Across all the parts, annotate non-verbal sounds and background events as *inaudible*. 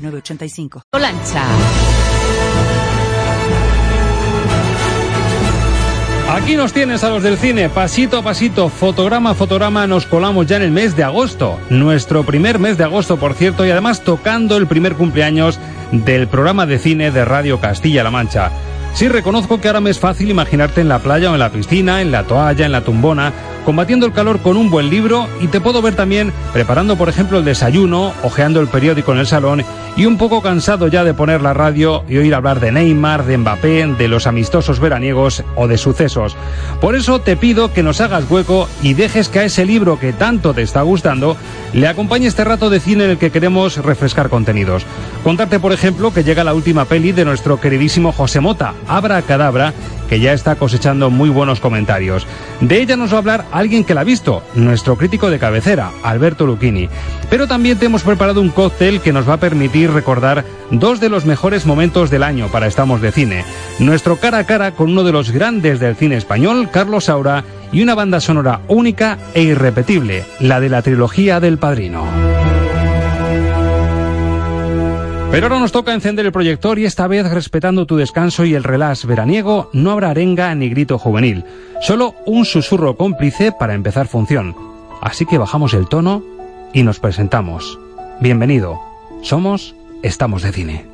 985. Lancha. Aquí nos tienes a los del cine, pasito a pasito, fotograma a fotograma, nos colamos ya en el mes de agosto, nuestro primer mes de agosto, por cierto, y además tocando el primer cumpleaños del programa de cine de Radio Castilla-La Mancha. Sí reconozco que ahora me es fácil imaginarte en la playa o en la piscina, en la toalla, en la tumbona, combatiendo el calor con un buen libro y te puedo ver también preparando, por ejemplo, el desayuno, hojeando el periódico en el salón y un poco cansado ya de poner la radio y oír hablar de Neymar, de Mbappé, de los amistosos veraniegos o de sucesos. Por eso te pido que nos hagas hueco y dejes que a ese libro que tanto te está gustando le acompañe este rato de cine en el que queremos refrescar contenidos. Contarte, por ejemplo, que llega la última peli de nuestro queridísimo José Mota, Abra Cadabra, que ya está cosechando muy buenos comentarios. De ella nos va a hablar alguien que la ha visto, nuestro crítico de cabecera, Alberto Lucchini. Pero también te hemos preparado un cóctel que nos va a permitir recordar dos de los mejores momentos del año para Estamos de Cine. Nuestro cara a cara con uno de los grandes del cine español, Carlos Saura, y una banda sonora única e irrepetible, la de la trilogía del Padrino. Pero ahora nos toca encender el proyector y esta vez respetando tu descanso y el relax veraniego, no habrá arenga ni grito juvenil, solo un susurro cómplice para empezar función. Así que bajamos el tono y nos presentamos. Bienvenido. Somos Estamos de Cine.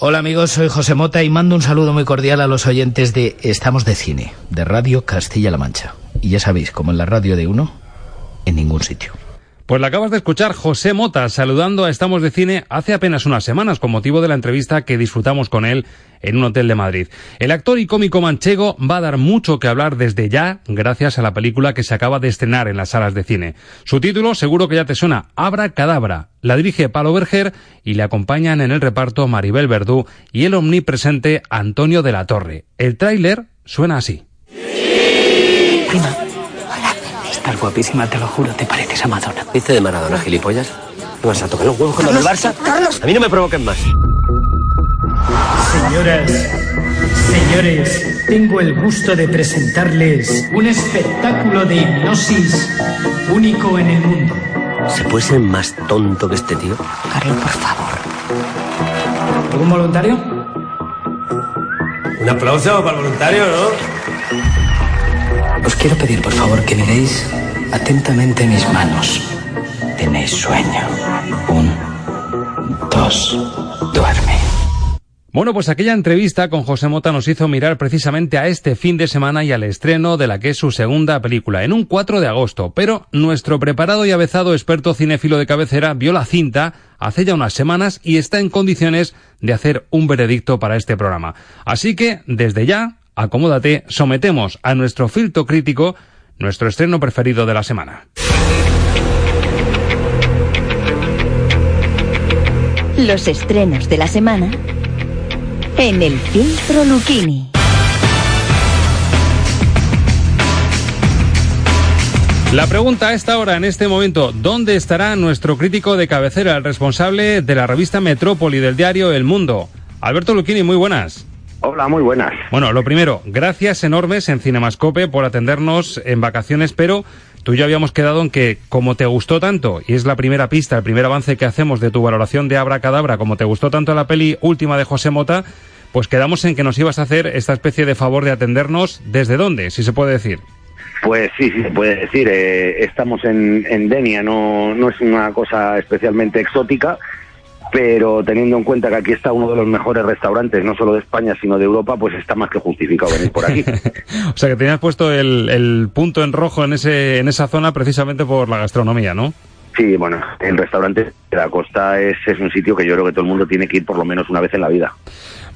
Hola amigos, soy José Mota y mando un saludo muy cordial a los oyentes de Estamos de Cine, de Radio Castilla-La Mancha. Y ya sabéis, como en la radio de uno, en ningún sitio. Pues la acabas de escuchar José Mota saludando a Estamos de Cine hace apenas unas semanas con motivo de la entrevista que disfrutamos con él en un hotel de Madrid. El actor y cómico manchego va a dar mucho que hablar desde ya gracias a la película que se acaba de estrenar en las salas de cine. Su título seguro que ya te suena, Abra Cadabra. La dirige Palo Berger y le acompañan en el reparto Maribel Verdú y el omnipresente Antonio de la Torre. El tráiler suena así. Estás guapísima, te lo juro, te pareces a Madonna. Dice de Maradona, gilipollas. ¿No vas a tocar los huevos con el Barça? Carlos. A mí no me provoquen más. Señoras, señores, tengo el gusto de presentarles un espectáculo de hipnosis único en el mundo. ¿Se puede ser más tonto que este tío? Carlos, por favor. ¿Algún voluntario? Un aplauso para el voluntario, ¿no? Os quiero pedir, por favor, que miréis atentamente mis manos. Tenéis sueño. Un, dos, duerme. Bueno, pues aquella entrevista con José Mota nos hizo mirar precisamente a este fin de semana y al estreno de la que es su segunda película, en un 4 de agosto. Pero nuestro preparado y avezado experto cinéfilo de cabecera vio la cinta hace ya unas semanas y está en condiciones de hacer un veredicto para este programa. Así que, desde ya, acomódate, sometemos a nuestro filtro crítico nuestro estreno preferido de la semana. Los estrenos de la semana en el filtro Lucchini. La pregunta a esta hora, en este momento, ¿dónde estará nuestro crítico de cabecera, el responsable de la revista Metrópoli del diario El Mundo? Alberto Lucchini, muy buenas. Hola, muy buenas. Bueno, lo primero, gracias enormes en Cinemascope por atendernos en vacaciones, pero tú ya habíamos quedado en que, como te gustó tanto, y es la primera pista, el primer avance que hacemos de tu valoración de Abra Cadabra, como te gustó tanto la peli última de José Mota, pues quedamos en que nos ibas a hacer esta especie de favor de atendernos. ¿Desde dónde, si se puede decir? Pues sí, sí se puede decir. Eh, estamos en, en Denia, no, no es una cosa especialmente exótica, pero teniendo en cuenta que aquí está uno de los mejores restaurantes, no solo de España, sino de Europa, pues está más que justificado venir por aquí. *laughs* o sea que tenías puesto el, el punto en rojo en, ese, en esa zona precisamente por la gastronomía, ¿no? Sí, bueno, el restaurante de la costa es, es un sitio que yo creo que todo el mundo tiene que ir por lo menos una vez en la vida.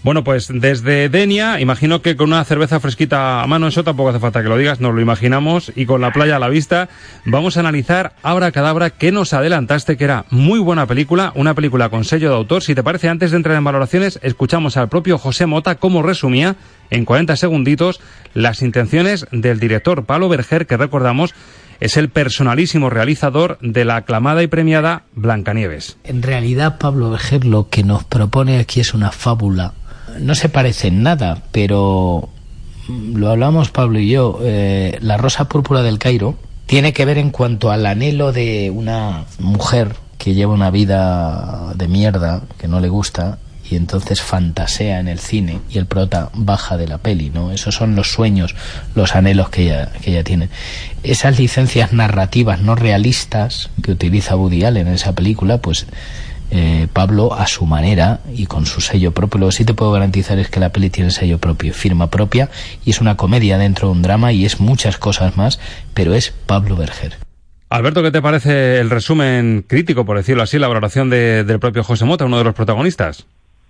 Bueno, pues desde Denia, imagino que con una cerveza fresquita a mano, eso tampoco hace falta que lo digas, nos lo imaginamos, y con la playa a la vista, vamos a analizar Abra Cadabra, que nos adelantaste que era muy buena película, una película con sello de autor. Si te parece, antes de entrar en valoraciones, escuchamos al propio José Mota cómo resumía en 40 segunditos las intenciones del director Pablo Berger, que recordamos es el personalísimo realizador de la aclamada y premiada Blancanieves. En realidad, Pablo Berger lo que nos propone aquí es una fábula no se parece en nada, pero lo hablamos Pablo y yo, eh, la rosa púrpura del Cairo tiene que ver en cuanto al anhelo de una mujer que lleva una vida de mierda, que no le gusta, y entonces fantasea en el cine y el prota baja de la peli, ¿no? Esos son los sueños, los anhelos que ella, que ella tiene. Esas licencias narrativas no realistas que utiliza Woody Allen en esa película, pues eh, Pablo a su manera y con su sello propio. Lo que sí te puedo garantizar es que la peli tiene sello propio, firma propia y es una comedia dentro de un drama y es muchas cosas más, pero es Pablo Berger. Alberto, ¿qué te parece el resumen crítico, por decirlo así, la valoración del propio José Mota, uno de los protagonistas?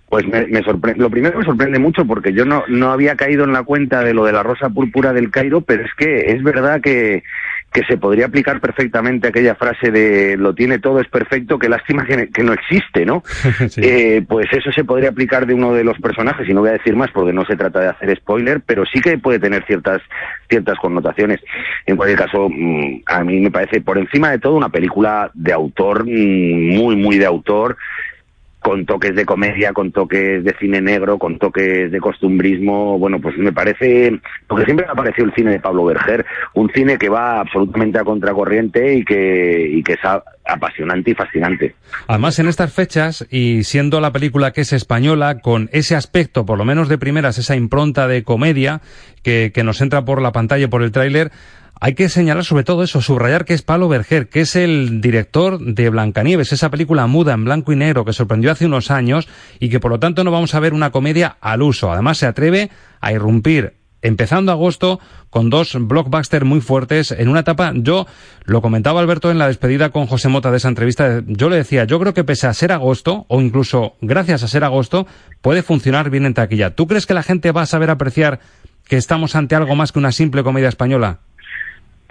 Pues me, me sorprende, lo primero me sorprende mucho porque yo no, no había caído en la cuenta de lo de la rosa púrpura del Cairo, pero es que es verdad que, que se podría aplicar perfectamente aquella frase de lo tiene todo, es perfecto, qué lástima que, no existe, ¿no? *laughs* eh, pues eso se podría aplicar de uno de los personajes, y no voy a decir más porque no se trata de hacer spoiler, pero sí que puede tener ciertas, ciertas connotaciones. En cualquier caso, mm, a mí me parece por encima de todo una película de autor, mm, muy, muy de autor, con toques de comedia, con toques de cine negro, con toques de costumbrismo. Bueno, pues me parece, porque siempre me ha parecido el cine de Pablo Berger, un cine que va absolutamente a contracorriente y que, y que es apasionante y fascinante. Además, en estas fechas, y siendo la película que es española, con ese aspecto, por lo menos de primeras, esa impronta de comedia que, que nos entra por la pantalla, por el tráiler, hay que señalar sobre todo eso, subrayar que es Pablo Berger, que es el director de Blancanieves, esa película muda en blanco y negro que sorprendió hace unos años y que por lo tanto no vamos a ver una comedia al uso. Además se atreve a irrumpir empezando agosto con dos blockbusters muy fuertes en una etapa, yo lo comentaba Alberto en la despedida con José Mota de esa entrevista, yo le decía, yo creo que pese a ser agosto, o incluso gracias a ser agosto, puede funcionar bien en taquilla. ¿Tú crees que la gente va a saber apreciar que estamos ante algo más que una simple comedia española?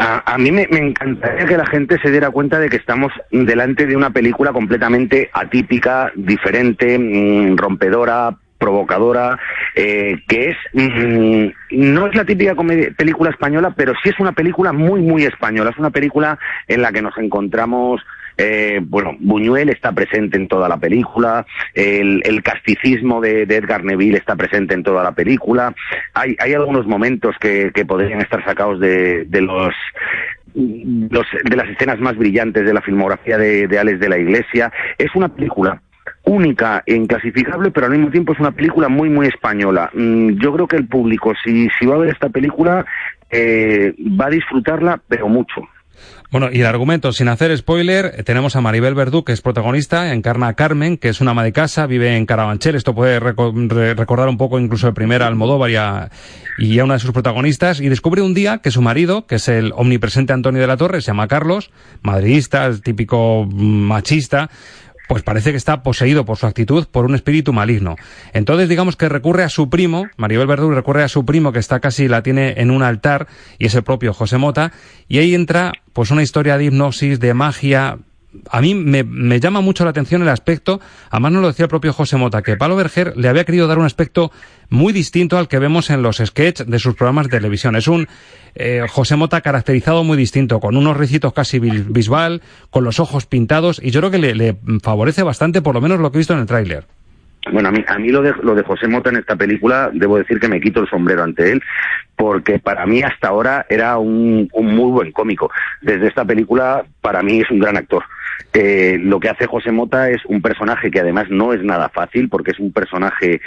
A, mí me, encantaría que la gente se diera cuenta de que estamos delante de una película completamente atípica, diferente, mm, rompedora, provocadora, eh, que es mm, no es la típica película española, pero sí es una película muy muy española. Es una película en la que nos encontramos eh, bueno, Buñuel está presente en toda la película, el, casticismo de, Edgar Neville está presente en toda la película. Hay, hay algunos momentos que, podrían estar sacados de, los de las escenas más brillantes de la filmografía de, de Alex de la Iglesia. Es una película única e inclasificable, pero al mismo tiempo es una película muy, muy española. Mm, yo creo que el público, si, si va a ver esta película, eh, va a disfrutarla, pero mucho. Bueno, y el argumento, sin hacer spoiler, tenemos a Maribel Verdú, que es protagonista, encarna a Carmen, que es una ama de casa, vive en Carabanchel, esto puede recordar un poco incluso el primer Almodóvar y a, y a una de sus protagonistas, y descubre un día que su marido, que es el omnipresente Antonio de la Torre, se llama Carlos, madridista, típico machista, pues parece que está poseído por su actitud por un espíritu maligno. Entonces digamos que recurre a su primo, Maribel Verdú recurre a su primo que está casi la tiene en un altar y es el propio José Mota y ahí entra pues una historia de hipnosis, de magia, a mí me, me, llama mucho la atención el aspecto, además nos lo decía el propio José Mota, que Pablo Berger le había querido dar un aspecto muy distinto al que vemos en los sketches de sus programas de televisión. Es un eh, José Mota caracterizado muy distinto, con unos ricitos casi visual, con los ojos pintados, y yo creo que le, le favorece bastante, por lo menos lo que he visto en el tráiler. Bueno, a mí, a lo, de, lo de José Mota en esta película, debo decir que me quito el sombrero ante él, porque para mí hasta ahora era un, un muy buen cómico. Desde esta película, para mí es un gran actor. Eh, lo que hace José Mota es un personaje que además no es nada fácil, porque es un personaje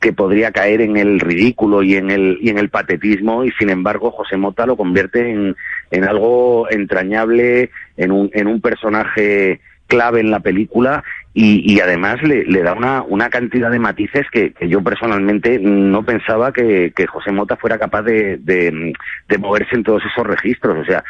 que podría caer en el ridículo y en el, y en el patetismo, y sin embargo José Mota lo convierte en, en algo entrañable, en un, en un personaje clave en la película y, y además le, da una, una cantidad de matices que, yo personalmente no pensaba que, José Mota fuera capaz de, moverse en todos esos registros. O sea,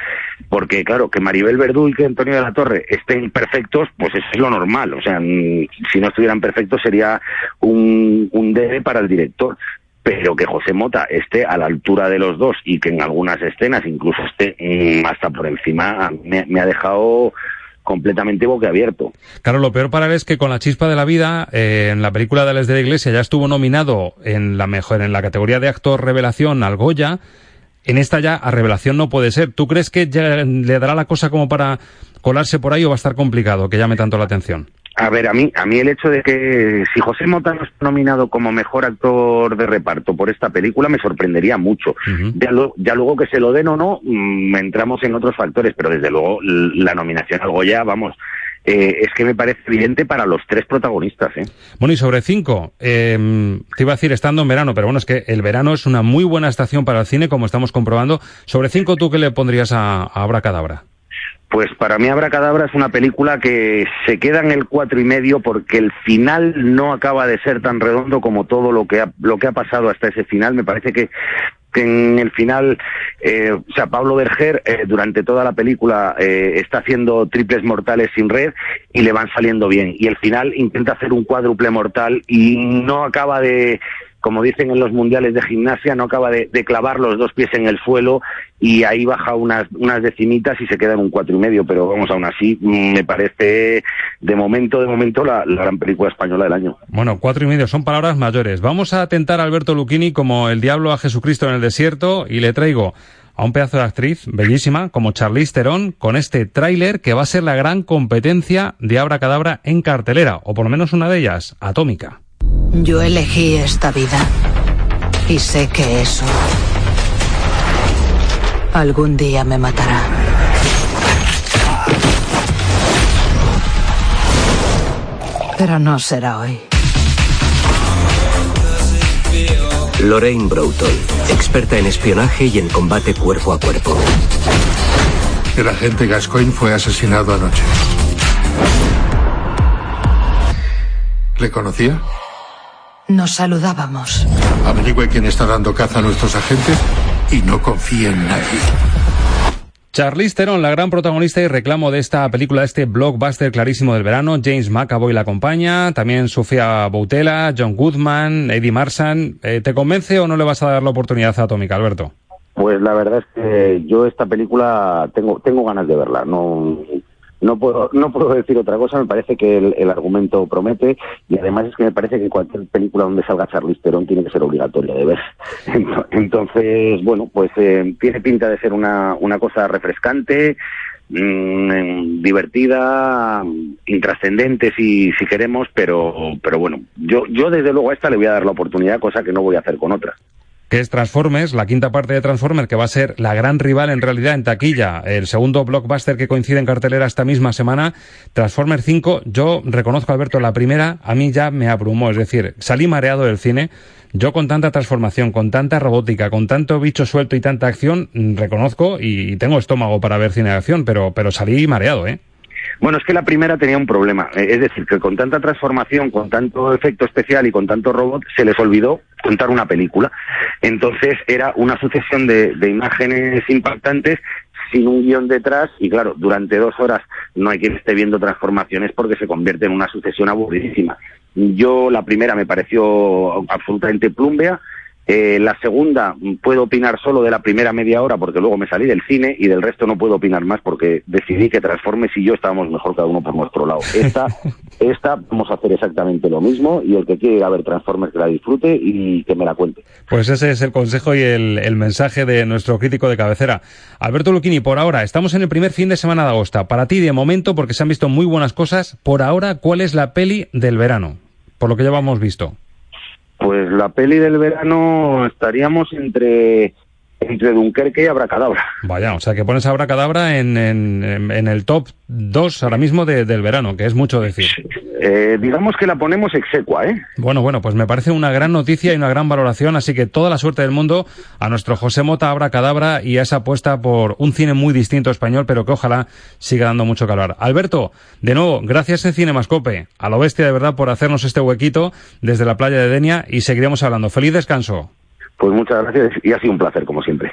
porque claro, que Maribel Verdú y que Antonio de la Torre estén perfectos, pues eso es lo normal. O sea, si no estuvieran perfectos sería un, un debe para el director pero que José Mota esté a la altura de los dos y que en algunas escenas incluso esté mm, hasta por encima, me, me ha dejado completamente boquiabierto. Claro, lo peor para él es que con la chispa de la vida, eh, en la película de Les de la Iglesia ya estuvo nominado en la mejor, en la categoría de actor revelación al Goya. En esta ya a revelación no puede ser. ¿Tú crees que le dará la cosa como para colarse por ahí o va a estar complicado que llame tanto la atención? A ver, a mí, a mí el hecho de que si José Mota no está nominado como mejor actor de reparto por esta película me sorprendería mucho. Uh -huh. ya, lo, ya, luego que se lo den o no, mmm, entramos en otros factores, pero desde luego la nominación al Goya, vamos, eh, es que me parece evidente para los tres protagonistas. ¿eh? Bueno, y sobre cinco, eh, te iba a decir estando en verano, pero bueno, es que el verano es una muy buena estación para el cine, como estamos comprobando. Sobre cinco, ¿tú qué le pondrías a, a Abracadabra? Pues para mí Abracadabra es una película que se queda en el cuatro y medio porque el final no acaba de ser tan redondo como todo lo que ha, lo que ha pasado hasta ese final. Me parece que en el final, eh, o sea, Pablo Berger eh, durante toda la película eh, está haciendo triples mortales sin red y le van saliendo bien. Y el final intenta hacer un cuádruple mortal y no acaba de, como dicen en los mundiales de gimnasia, no acaba de, clavar los dos pies en el suelo y ahí baja unas, decimitas y se queda en un cuatro y medio, pero vamos, aún así me parece de momento, de momento la, la gran película española del año. Bueno, cuatro y medio son palabras mayores. Vamos a atentar a Alberto Lucchini como el diablo a Jesucristo en el desierto y le traigo a un pedazo de actriz bellísima como Charlize Theron con este tráiler que va a ser la gran competencia de Abra Cadabra en cartelera, o por lo menos una de ellas, Atómica. Yo elegí esta vida y sé que eso algún día me matará. Pero no será hoy. Lorraine Broughton, experta en espionaje y en combate cuerpo a cuerpo. El agente Gascoigne fue asesinado anoche. ¿Le conocía? Nos saludábamos. Averigüe quién está dando caza a nuestros agentes y no confíe en nadie. Charlize Theron, la gran protagonista y reclamo de esta película, de este blockbuster clarísimo del verano. James McAvoy la acompaña, también Sofía Boutella, John Goodman, Eddie Marsan. Eh, ¿Te convence o no le vas a dar la oportunidad a Atómica, Alberto? Pues la verdad es que yo esta película tengo tengo ganas de verla. No no puedo no puedo decir otra cosa me parece que el, argumento promete y además es que me parece que cualquier película donde salga Charlize Theron tiene que ser obligatoria de ver. *laughs* Entonces bueno pues eh, tiene pinta de ser una una cosa refrescante mmm, divertida intrascendente si si queremos pero pero bueno yo yo desde luego a esta le voy a dar la oportunidad cosa que no voy a hacer con otras que es Transformers, la quinta parte de Transformers, que va a ser la gran rival en realidad en taquilla, el segundo blockbuster que coincide en cartelera esta misma semana, Transformers 5, yo reconozco, Alberto, la primera a mí ya me abrumó, es decir, salí mareado del cine, yo con tanta transformación, con tanta robótica, con tanto bicho suelto y tanta acción, reconozco y tengo estómago para ver cine de acción, pero, pero salí mareado, ¿eh? Bueno, es que la primera tenía un problema. Es decir, que con tanta transformación, con tanto efecto especial y con tanto robot, se les olvidó contar una película. Entonces era una sucesión de, de imágenes impactantes sin un guion detrás y claro, durante dos horas no hay quien esté viendo transformaciones porque se convierte en una sucesión aburridísima. Yo la primera me pareció absolutamente plumbea, eh, la segunda, puedo opinar solo de la primera media hora porque luego me salí del cine y del resto no puedo opinar más porque decidí que Transformes y yo estábamos mejor cada uno por nuestro lado. Esta, *laughs* esta vamos a hacer exactamente lo mismo y el que quiera ir a ver Transformers que la disfrute y que me la cuente. Pues ese es el consejo y el, el mensaje de nuestro crítico de cabecera. Alberto Luquini, por ahora, estamos en el primer fin de semana de agosto. Para ti, de momento, porque se han visto muy buenas cosas, por ahora, ¿cuál es la peli del verano? Por lo que ya hemos visto. Pues la peli del verano estaríamos entre entre Dunkerque y Abracadabra. Vaya, o sea que pones Abracadabra en, en, en el top 2 ahora mismo de, del verano, que es mucho decir. Eh, digamos que la ponemos execua, ¿eh? Bueno, bueno, pues me parece una gran noticia y una gran valoración, así que toda la suerte del mundo a nuestro José Mota Abra Cadabra y a esa apuesta por un cine muy distinto español, pero que ojalá siga dando mucho calor. Alberto, de nuevo, gracias en Cinemascope, a lo bestia de verdad por hacernos este huequito desde la playa de Denia y seguiremos hablando. Feliz descanso. Pues muchas gracias y ha sido un placer, como siempre.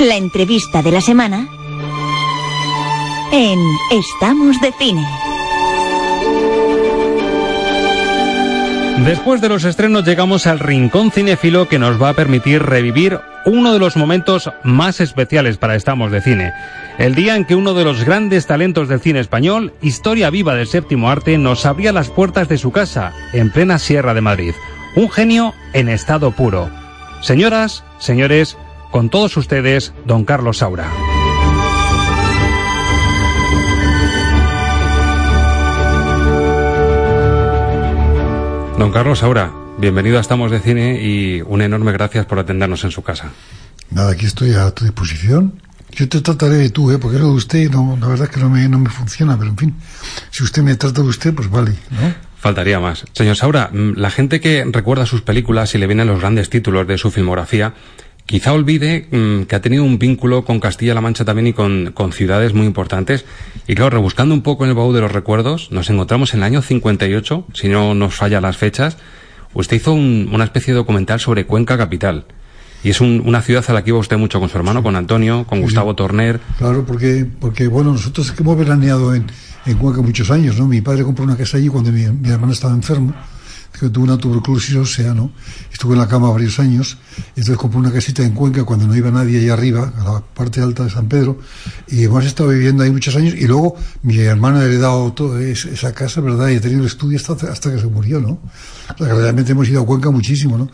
La entrevista de la semana en Estamos de cine. Después de los estrenos llegamos al rincón cinéfilo que nos va a permitir revivir uno de los momentos más especiales para Estamos de Cine. El día en que uno de los grandes talentos del cine español, historia viva del séptimo arte, nos abría las puertas de su casa, en plena Sierra de Madrid. Un genio en estado puro. Señoras, señores, con todos ustedes, don Carlos Saura. Don Carlos Saura, bienvenido a Estamos de Cine y un enorme gracias por atendernos en su casa. Nada, aquí estoy a tu disposición. Yo te trataré de tú, ¿eh? porque lo de usted, no, la verdad es que no me, no me funciona, pero en fin, si usted me trata de usted, pues vale, ¿no? Faltaría más. Señor Saura, mm, la gente que recuerda sus películas y le vienen los grandes títulos de su filmografía, quizá olvide mmm, que ha tenido un vínculo con Castilla-La Mancha también y con, con, ciudades muy importantes. Y claro, rebuscando un poco en el baúl de los recuerdos, nos encontramos en el año 58, si no nos falla las fechas, usted hizo un, una especie de documental sobre Cuenca Capital. Y es un, una ciudad a la que iba usted mucho con su hermano, con Antonio, con Gustavo Torner. Claro, porque, porque bueno, nosotros hemos veraneado en, en Cuenca muchos años, ¿no? Mi padre compró una casa allí cuando mi, mi hermana estaba enfermo que tuvo una tuberculosis ósea, ¿no? Estuve en la cama varios años, entonces compré una casita en Cuenca cuando no iba nadie allá arriba, a la parte alta de San Pedro, y hemos estado viviendo ahí muchos años, y luego mi hermano ha heredado toda esa casa, ¿verdad? Y ha tenido el estudio hasta, hasta que se murió, ¿no? O sea, que realmente hemos ido a Cuenca muchísimo, ¿no?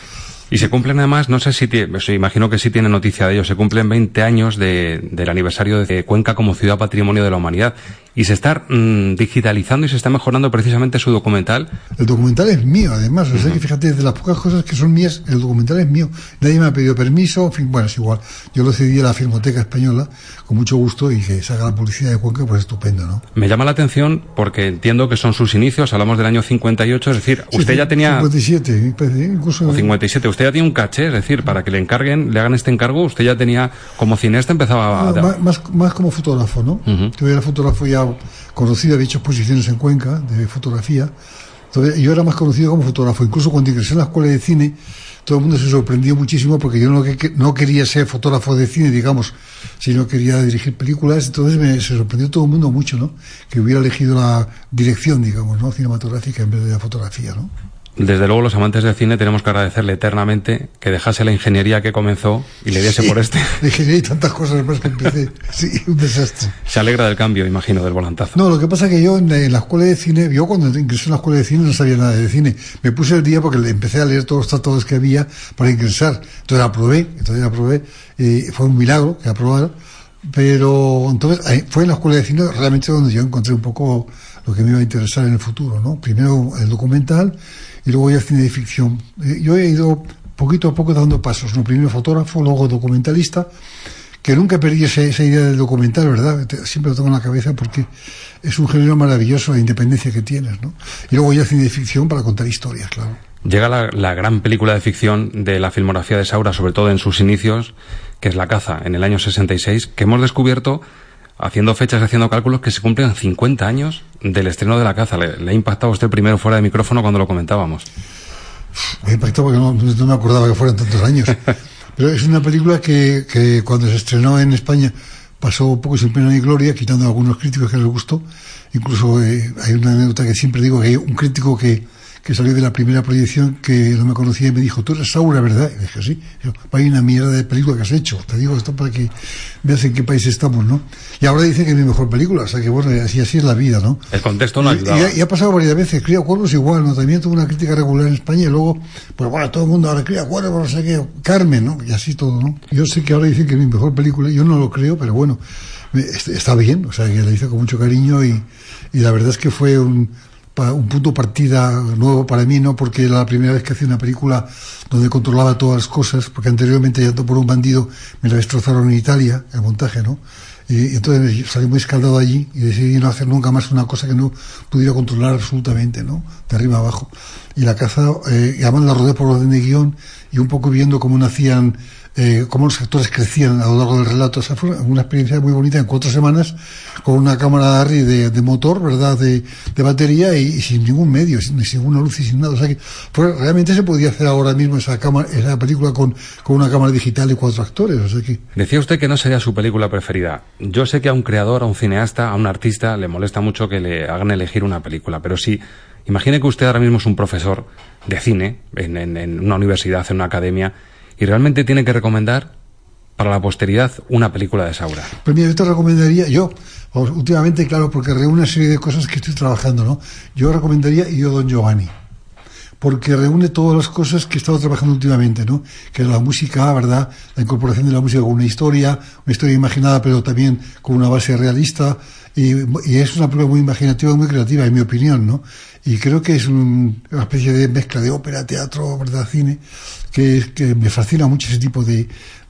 Y se cumplen además, no sé si, imagino que sí tiene noticia de ello, se cumplen 20 años de, del aniversario de Cuenca como ciudad patrimonio de la humanidad. Y se está mmm, digitalizando y se está mejorando precisamente su documental. El documental es mío, además. O sea que fíjate, de las pocas cosas que son mías, el documental es mío. Nadie me ha pedido permiso, en fin, bueno, es igual. Yo lo cedí a la Filmoteca Española con mucho gusto y que se haga la publicidad de Cuenca, pues estupendo, ¿no? Me llama la atención porque entiendo que son sus inicios, hablamos del año 58, es decir, usted sí, ya tenía... 57, incluso... O 57, usted ya tiene un caché, es decir, para que le encarguen, le hagan este encargo, usted ya tenía, como cineasta empezaba... No, a... más, más, como fotógrafo, ¿no? Uh -huh. Yo era fotógrafo ya conocido, había hecho exposiciones en Cuenca de fotografía. Entonces, yo era más conocido como fotógrafo. Incluso cuando ingresé en la escuela de cine, todo el mundo se sorprendió muchísimo porque yo no, que, no quería ser fotógrafo de cine, digamos, sino quería dirigir películas. Entonces me, se sorprendió todo el mundo mucho, ¿no? Que hubiera elegido la dirección, digamos, ¿no? Cinematográfica en vez de la fotografía, ¿no? Desde luego, los amantes del cine tenemos que agradecerle eternamente que dejase la ingeniería que comenzó y le diese sí, por este. *laughs* Ingeniería y tantas cosas más que empecé. Sí, un desastre. Se alegra del cambio, imagino, del volantazo. No, lo que pasa es que yo en la, escuela de cine, yo cuando ingresé en la escuela de cine no sabía nada de cine. Me puse el día porque empecé a leer todos los tratados que había para ingresar. Entonces aprobé, entonces aprobé. Y fue un milagro que aprobara. Pero entonces fue en la escuela de cine realmente donde yo encontré un poco lo que me iba a interesar en el futuro, ¿no? Primero el documental y luego ya cine de ficción. Eh, yo he ido poquito a poco dando pasos, ¿no? Primero fotógrafo, luego documentalista, que nunca perdí esa, esa idea del documental, ¿verdad? Siempre lo tengo en la cabeza porque es un género maravilloso la independencia que tienes, ¿no? Y luego ya cine de ficción para contar historias, claro. Llega la, la gran película de ficción de la filmografía de Saura, sobre todo en sus inicios, que es La caza, en el año 66, que hemos descubierto haciendo fechas y haciendo cálculos que se cumplen 50 años del estreno de La caza. ¿Le, le ha impactado a usted primero fuera de micrófono cuando lo comentábamos? Me impactó porque no, no me acordaba que fueran tantos años. *laughs* Pero es una película que, que cuando se estrenó en España pasó poco sin pena ni gloria, quitando a algunos críticos que les gustó. Incluso eh, hay una anécdota que siempre digo que hay un crítico que, que salió de la primera proyección que no me conocía y me dijo, tú eres Saura, ¿verdad? Y dije, sí. Dijo, vaya una mierda de película que has hecho. Te digo esto para que veas en qué país estamos, ¿no? Y ahora dice que es mi mejor película, o sea que bueno, así, así es la vida, ¿no? El contexto no Y, ayudaba. y ha pasado varias veces, Cría Cuervos igual, ¿no? También tuvo una crítica regular en España y luego, pues bueno, todo el mundo ahora Cría Cuervos, no sé qué, Carmen, ¿no? Y así todo, ¿no? Yo sé que ahora dicen que es mi mejor película, yo no lo creo, pero bueno, está bien, o sea que la hice con mucho cariño y, y la verdad es que fue un, un punto de partida nuevo para mí, ¿no? Porque era la primera vez que hacía una película donde controlaba todas las cosas, porque anteriormente ya por un bandido me la destrozaron en Italia, el montaje, ¿no? Y, entonces salí muy escaldado allí y decidí no hacer nunca más una cosa que no pudiera controlar absolutamente, ¿no? De arriba abajo. Y la caza, eh, y además la rodé por orden de guion y un poco viendo cómo nacían, eh, cómo los actores crecían a lo largo del relato. O sea, fue una experiencia muy bonita en cuatro semanas con una cámara Arri de, motor, ¿verdad? De, batería y, sin ningún medio, sin, ninguna luz y sin nada. O sea que fue- realmente se podía hacer ahora mismo esa cámara, esa película con, con una cámara digital y cuatro actores. Decía usted que no sería su película preferida. Yo sé que a un creador, a un cineasta, a un artista le molesta mucho que le hagan elegir una película, pero sí, imagine que usted ahora mismo es un profesor de cine en, en- en una universidad, en una academia, y realmente tiene que recomendar para la posteridad una película de Saura. Pues mira, yo te recomendaría, yo, últimamente, claro, porque reúne una serie de cosas que estoy trabajando, ¿no? Yo recomendaría Yo Don Giovanni, porque reúne todas las cosas que he estado trabajando últimamente, ¿no? Que es la música, ¿verdad? La incorporación de la música con una historia, una historia imaginada, pero también con una base realista, y, y es una prueba muy imaginativa muy creativa, en mi opinión, ¿no? Y creo que es un- una especie de mezcla de ópera, teatro, ¿verdad? Cine, que, que me fascina mucho ese tipo de,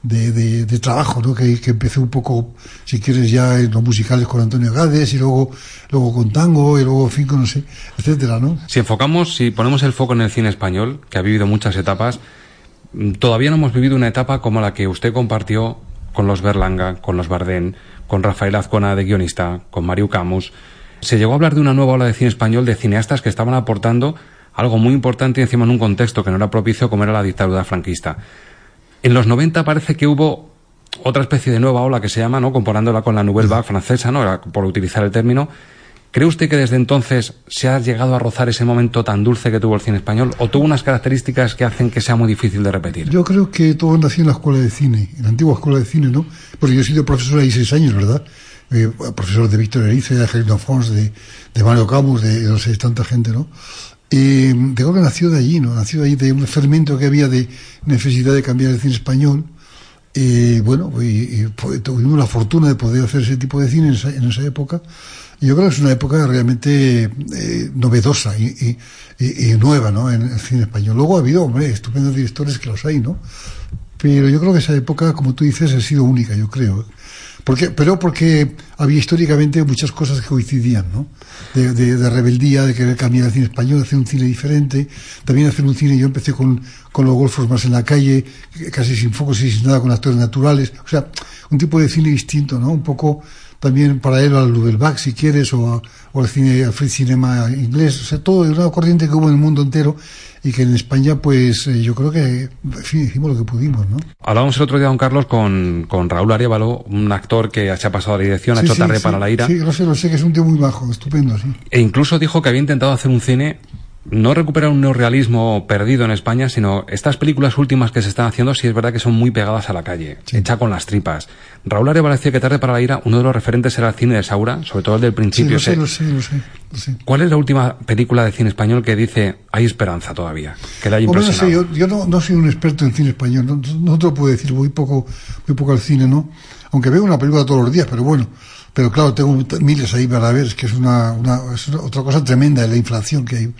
de, de- de trabajo, ¿no? Que, que empecé un poco, si quieres, ya en los musicales con Antonio Gades y luego, luego con tango y luego, en fin, con no sé, etcétera, ¿no? Si enfocamos, si ponemos el foco en el cine español, que ha vivido muchas etapas, mm, todavía no hemos vivido una etapa como la que usted compartió con los Berlanga, con los Bardén, con Rafael Azcona de guionista, con Mario Camus. Se llegó a hablar de una nueva ola de cine español de cineastas que estaban aportando algo muy importante encima en un contexto que no era propicio como era la dictadura franquista. En los 90 parece que hubo otra especie de nueva ola que se llama, ¿no? comparándola con la Nouvelle Vague francesa, ¿no? Por utilizar el término. ¿Cree usted que desde entonces se ha llegado a rozar ese momento tan dulce que tuvo el cine español o tuvo unas características que hacen que sea muy difícil de repetir? Yo creo que todo nació en la escuela de cine, en la antigua escuela de cine, ¿no? Porque yo he sido profesor ahí seis años, ¿verdad? Eh, profesor de Víctor Erice, de Angelino Fons, de, de Mario Camus, de no sé, tanta gente, ¿no? Y mm, creo que nació de allí, ¿no? Nació de ahí de un fermento que había de necesidad de cambiar el cine español. Y bueno, y, y tuvimos la fortuna de poder hacer ese tipo de cine en esa, época. Y yo creo que es una época realmente eh, novedosa y, nueva, ¿no? En el cine español. Luego ha habido, hombre, estupendos directores que los hay, ¿no? Pero yo creo que esa época, como tú dices, ha sido única, yo creo. Porque, pero porque había históricamente muchas cosas que coincidían, ¿no? De, de- de rebeldía, de querer cambiar el cine español, hacer un cine diferente, también hacer un cine, yo empecé con, con los golfos más en la calle, casi sin focos y sin nada, con actores naturales, o sea, un tipo de cine distinto, ¿no? Un poco también paralelo al Lubelbach, si quieres, o, o al cine, al free cinema inglés, o sea, todo de una corriente que hubo en el mundo entero y que en España, pues, eh, yo creo que, en fin, hicimos lo que pudimos, ¿no? Hablábamos el otro día, don Carlos, con, con Raúl Arevalo, un actor que se ha pasado a la dirección, ha hecho sí, tarde sí, para la ira, Sí, lo sé, lo sé, que es un tío muy bajo, estupendo, sí. e incluso dijo que había intentado hacer un cine, no recuperar un neorrealismo perdido en España, sino estas películas últimas que se están haciendo, sí es verdad que son muy pegadas a la calle, hecha con las tripas. Raúl Arevalo decía que tarde para la ira, uno de los referentes era el cine de Saura, sobre todo el del Sí, principio. ese- lo sé, lo sé, lo sé. ¿Cuál es la última película de cine español que dice hay esperanza todavía? Que haya Hombre, no sé, yo, yo no, no soy un experto en cine español, no, no te lo puedo decir, voy poco, muy poco al cine, ¿no? Aunque veo una película todos los días, pero bueno, pero claro, tengo miles ahí para ver, es que es una, una, es una- otra cosa tremenda, la inflación que hay.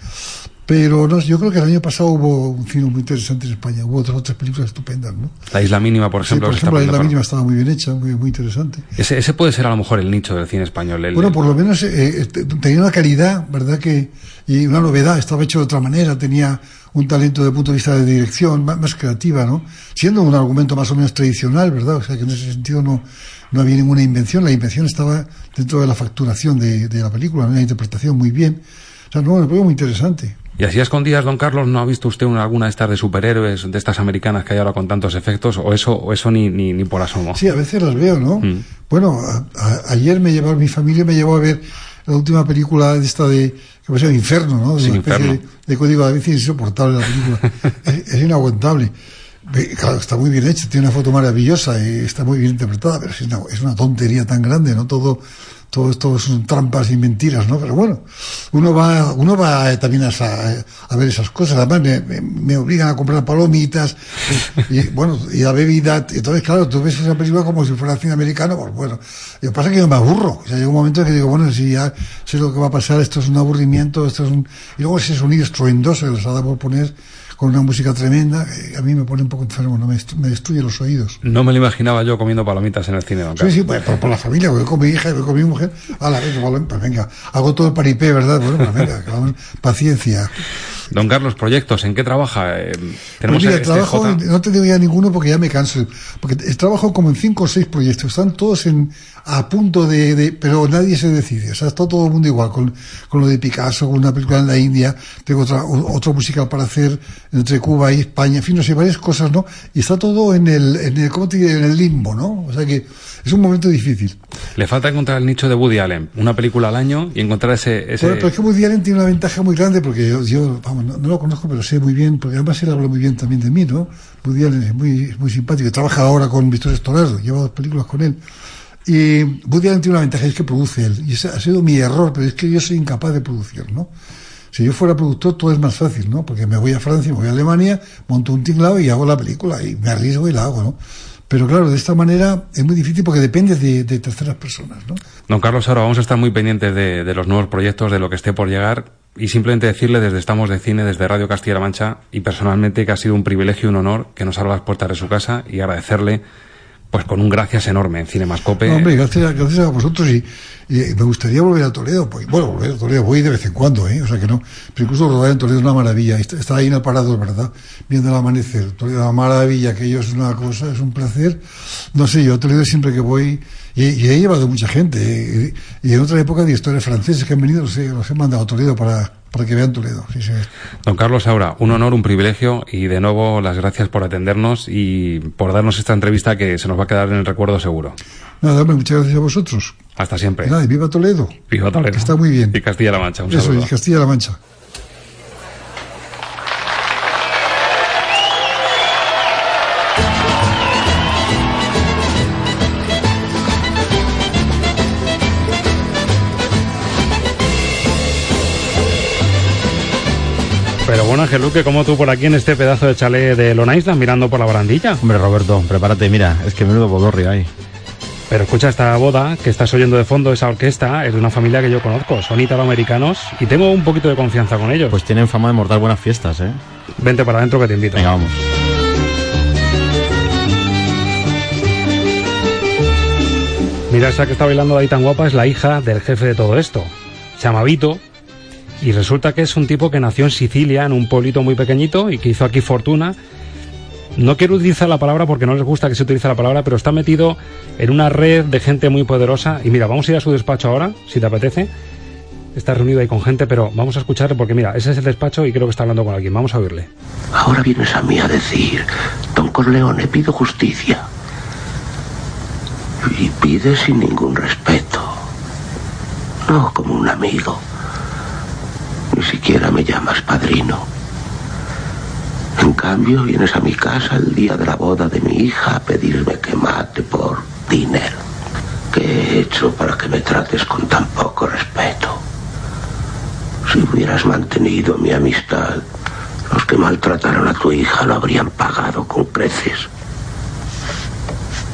Pero no, yo creo que el año pasado hubo un cine muy interesante en España, hubo otras, otras películas estupendas, ¿no? La Isla Mínima, por Sí, ejemplo. por se está ejemplo, la Isla por- Mínima estaba muy bien hecha, muy, muy interesante. Ese, ese puede ser a lo mejor el nicho del cine español. el- Bueno, por lo menos eh, eh, te- tenía una calidad, ¿verdad? que Y una novedad, estaba hecho de otra manera, tenía un talento de punto de vista de dirección más, más creativa, ¿no? Siendo un argumento más o menos tradicional, ¿verdad? O sea, que en ese sentido no, no había ninguna invención, la invención estaba dentro de la facturación de, de la película, una interpretación muy bien. O sea, no, una película muy interesante. Y así a escondidas, don Carlos, ¿no ha visto usted una, alguna de estas de superhéroes, de estas americanas que hay ahora con tantos efectos? ¿O eso, o eso ni, ni, ni por asomo? Sí, a veces las veo, ¿no? Mm. Bueno, a- a- ayer me llevó, mi familia me llevó a ver la última película de esta de, que va a ser Inferno, ¿no? De Sí, una especie de, de código da Vinci, es insoportable la película. *laughs* es, es inaguantable. Claro, está muy bien hecha, tiene una foto maravillosa y está muy bien interpretada, pero es una, es una tontería tan grande, ¿no? Todo, todo esto son trampas y mentiras, ¿no? Pero bueno, uno va, uno va eh, también a, esa- a ver esas cosas. Además, me, obligan a comprar palomitas y, y, bueno, y la bebida. Entonces, claro, tú ves esa película como si fuera cine americano, pues bueno. Lo que pasa es que yo me aburro. O sea, llega un momento en que digo, bueno, si ya sé lo que va a pasar, esto es un aburrimiento, esto es un. Y luego ese sonido estruendoso que les ha dado por poner con una música tremenda, que a mí me pone un poco enfermo, ¿no? me, destru- me destruye los oídos. No me lo imaginaba yo comiendo palomitas en el cine, don Sí, Carlos. sí, pues por, por la familia, voy con mi hija y voy con mi mujer. A la vez, pues venga, hago todo el paripé, ¿verdad? Bueno, pues venga, vamos, paciencia. Don Carlos, proyectos, ¿en qué trabaja? Eh, tenemos Pues mira, este trabajo, en- no te digo ya ninguno porque ya me canso. Porque trabajo como en cinco o seis proyectos. Están todos en, a punto de, de- Pero nadie se decide. O sea, está todo el mundo igual. Con, con lo de Picasso, con una película en la India. Tengo otra, o- otro musical para hacer entre Cuba y España. En fin, no sé, varias cosas, ¿no? Y está todo en el, en el, ¿cómo te diré? En el limbo, ¿no? O sea que es un momento difícil. Le falta encontrar el nicho de Woody Allen, una película al año y encontrar ese... ese... Bueno, pero es que Woody Allen tiene una ventaja muy grande porque yo, yo vamos, no, no lo conozco, pero sé muy bien, porque además él habla muy bien también de mí, ¿no? Woody Allen es muy, es muy simpático, trabaja ahora con Víctor Storaro, lleva dos películas con él. Y Woody Allen tiene una ventaja, es que produce él, y ese ha sido mi error, pero es que yo soy incapaz de producir, ¿no? Si yo fuera productor todo es más fácil, ¿no? Porque me voy a Francia, me voy a Alemania, monto un tinglado y hago la película, y me arriesgo y la hago, ¿no? Pero claro, de esta manera es muy difícil porque depende de, terceras personas, ¿no? Don Carlos, ahora vamos a estar muy pendientes de, de los nuevos proyectos, de lo que esté por llegar y simplemente decirle desde Estamos de Cine, desde Radio Castilla-La Mancha y personalmente que ha sido un privilegio y un honor que nos abra las puertas de su casa y agradecerle pues con un gracias enorme en Cinemascope. No, hombre, gracias, gracias a vosotros y, y me gustaría volver a Toledo. Pues, bueno, volver a Toledo, voy de vez en cuando, ¿eh? O sea que no. Pero incluso rodar en Toledo es una maravilla. Est- Estar ahí en el parado, ¿verdad? Viendo el amanecer. Toledo es una maravilla, que ello es una cosa, es un placer. No sé, yo a Toledo siempre que voy, y, he llevado mucha gente. ¿eh? Y, y en otra época de historias franceses que han venido, los he, los he mandado a Toledo para, para que vean Toledo. Sí, sí. Don Carlos Aura, un honor, un privilegio y de nuevo las gracias por atendernos y por darnos esta entrevista que se nos va a quedar en el recuerdo seguro. Nada, hombre, muchas gracias a vosotros. Hasta siempre. Nada, y viva Toledo. Viva Toledo. Que está muy bien. Y Castilla-La Mancha. Un Eso, saludo. y Castilla-La Mancha. Pero bueno, Ángel Luque, como tú por aquí en este pedazo de chalet de Long Island mirando por la barandilla. Hombre, Roberto, prepárate, mira, es que menudo bodorrio hay. Pero escucha esta boda que estás oyendo de fondo, esa orquesta, es de una familia que yo conozco, son italoamericanos y tengo un poquito de confianza con ellos. Pues tienen fama de mortar buenas fiestas, ¿eh? Vente para adentro que te invito. Venga, vamos. Mira, esa que está bailando ahí tan guapa es la hija del jefe de todo esto. Se llama Vito. Y resulta que es un tipo que nació en Sicilia, en un pueblito muy pequeñito, y que hizo aquí fortuna. No quiero utilizar la palabra porque no les gusta que se utilice la palabra, pero está metido en una red de gente muy poderosa. Y mira, vamos a ir a su despacho ahora, si te apetece. Está reunido ahí con gente, pero vamos a escucharle porque mira, ese es el despacho y creo que está hablando con alguien. Vamos a oírle. Ahora vienes a mí a decir, don Corleone, pido justicia. Y pide sin ningún respeto. No como un amigo. Ni siquiera me llamas padrino. En cambio, vienes a mi casa el día de la boda de mi hija a pedirme que mate por dinero. ¿Qué he hecho para que me trates con tan poco respeto? Si hubieras mantenido mi amistad, los que maltrataron a tu hija lo habrían pagado con creces.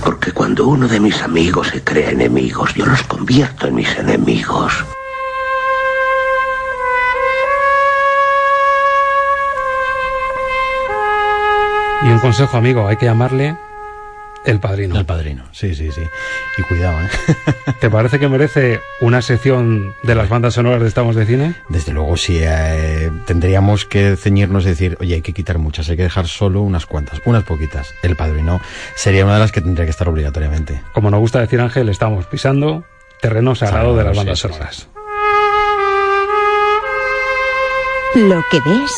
Porque cuando uno de mis amigos se crea enemigos, yo los convierto en mis enemigos. Y un consejo, amigo, hay que llamarle el padrino. El padrino, sí, sí, sí. Y cuidado, ¿eh? *laughs* ¿Te parece que merece una sección de las bandas sonoras de Estamos de Cine? Desde luego, sí, eh, tendríamos que ceñirnos y decir, oye, hay que quitar muchas, hay que dejar solo unas cuantas, unas poquitas. El padrino sería una de las que tendría que estar obligatoriamente. Como nos gusta decir Ángel, estamos pisando terreno sagrado de las sí, bandas sí, sonoras. Lo que ves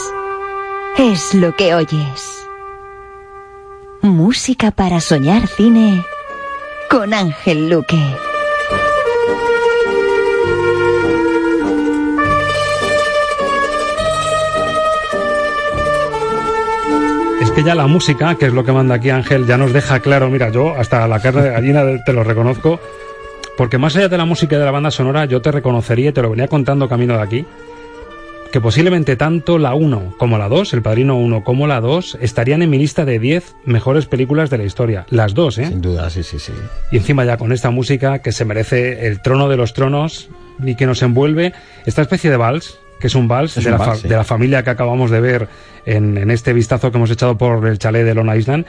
es lo que oyes. Música para soñar cine con Ángel Luque. Es que ya la música, que es lo que manda aquí Ángel, ya nos deja claro, mira, yo hasta la carne de gallina te lo reconozco, porque más allá de la música y de la banda sonora, yo te reconocería, y te lo venía contando camino de aquí, que posiblemente tanto la 1 como la 2, El Padrino 1 como la 2, estarían en mi lista de 10 mejores películas de la historia. Las dos, ¿eh? Sin duda, sí, sí, sí. Y encima ya con esta música que se merece el trono de los tronos y que nos envuelve esta especie de vals, que es un vals, Es de, un la vals, sí. de la familia que acabamos de ver en, en este vistazo que hemos echado por el chalet de Long Island.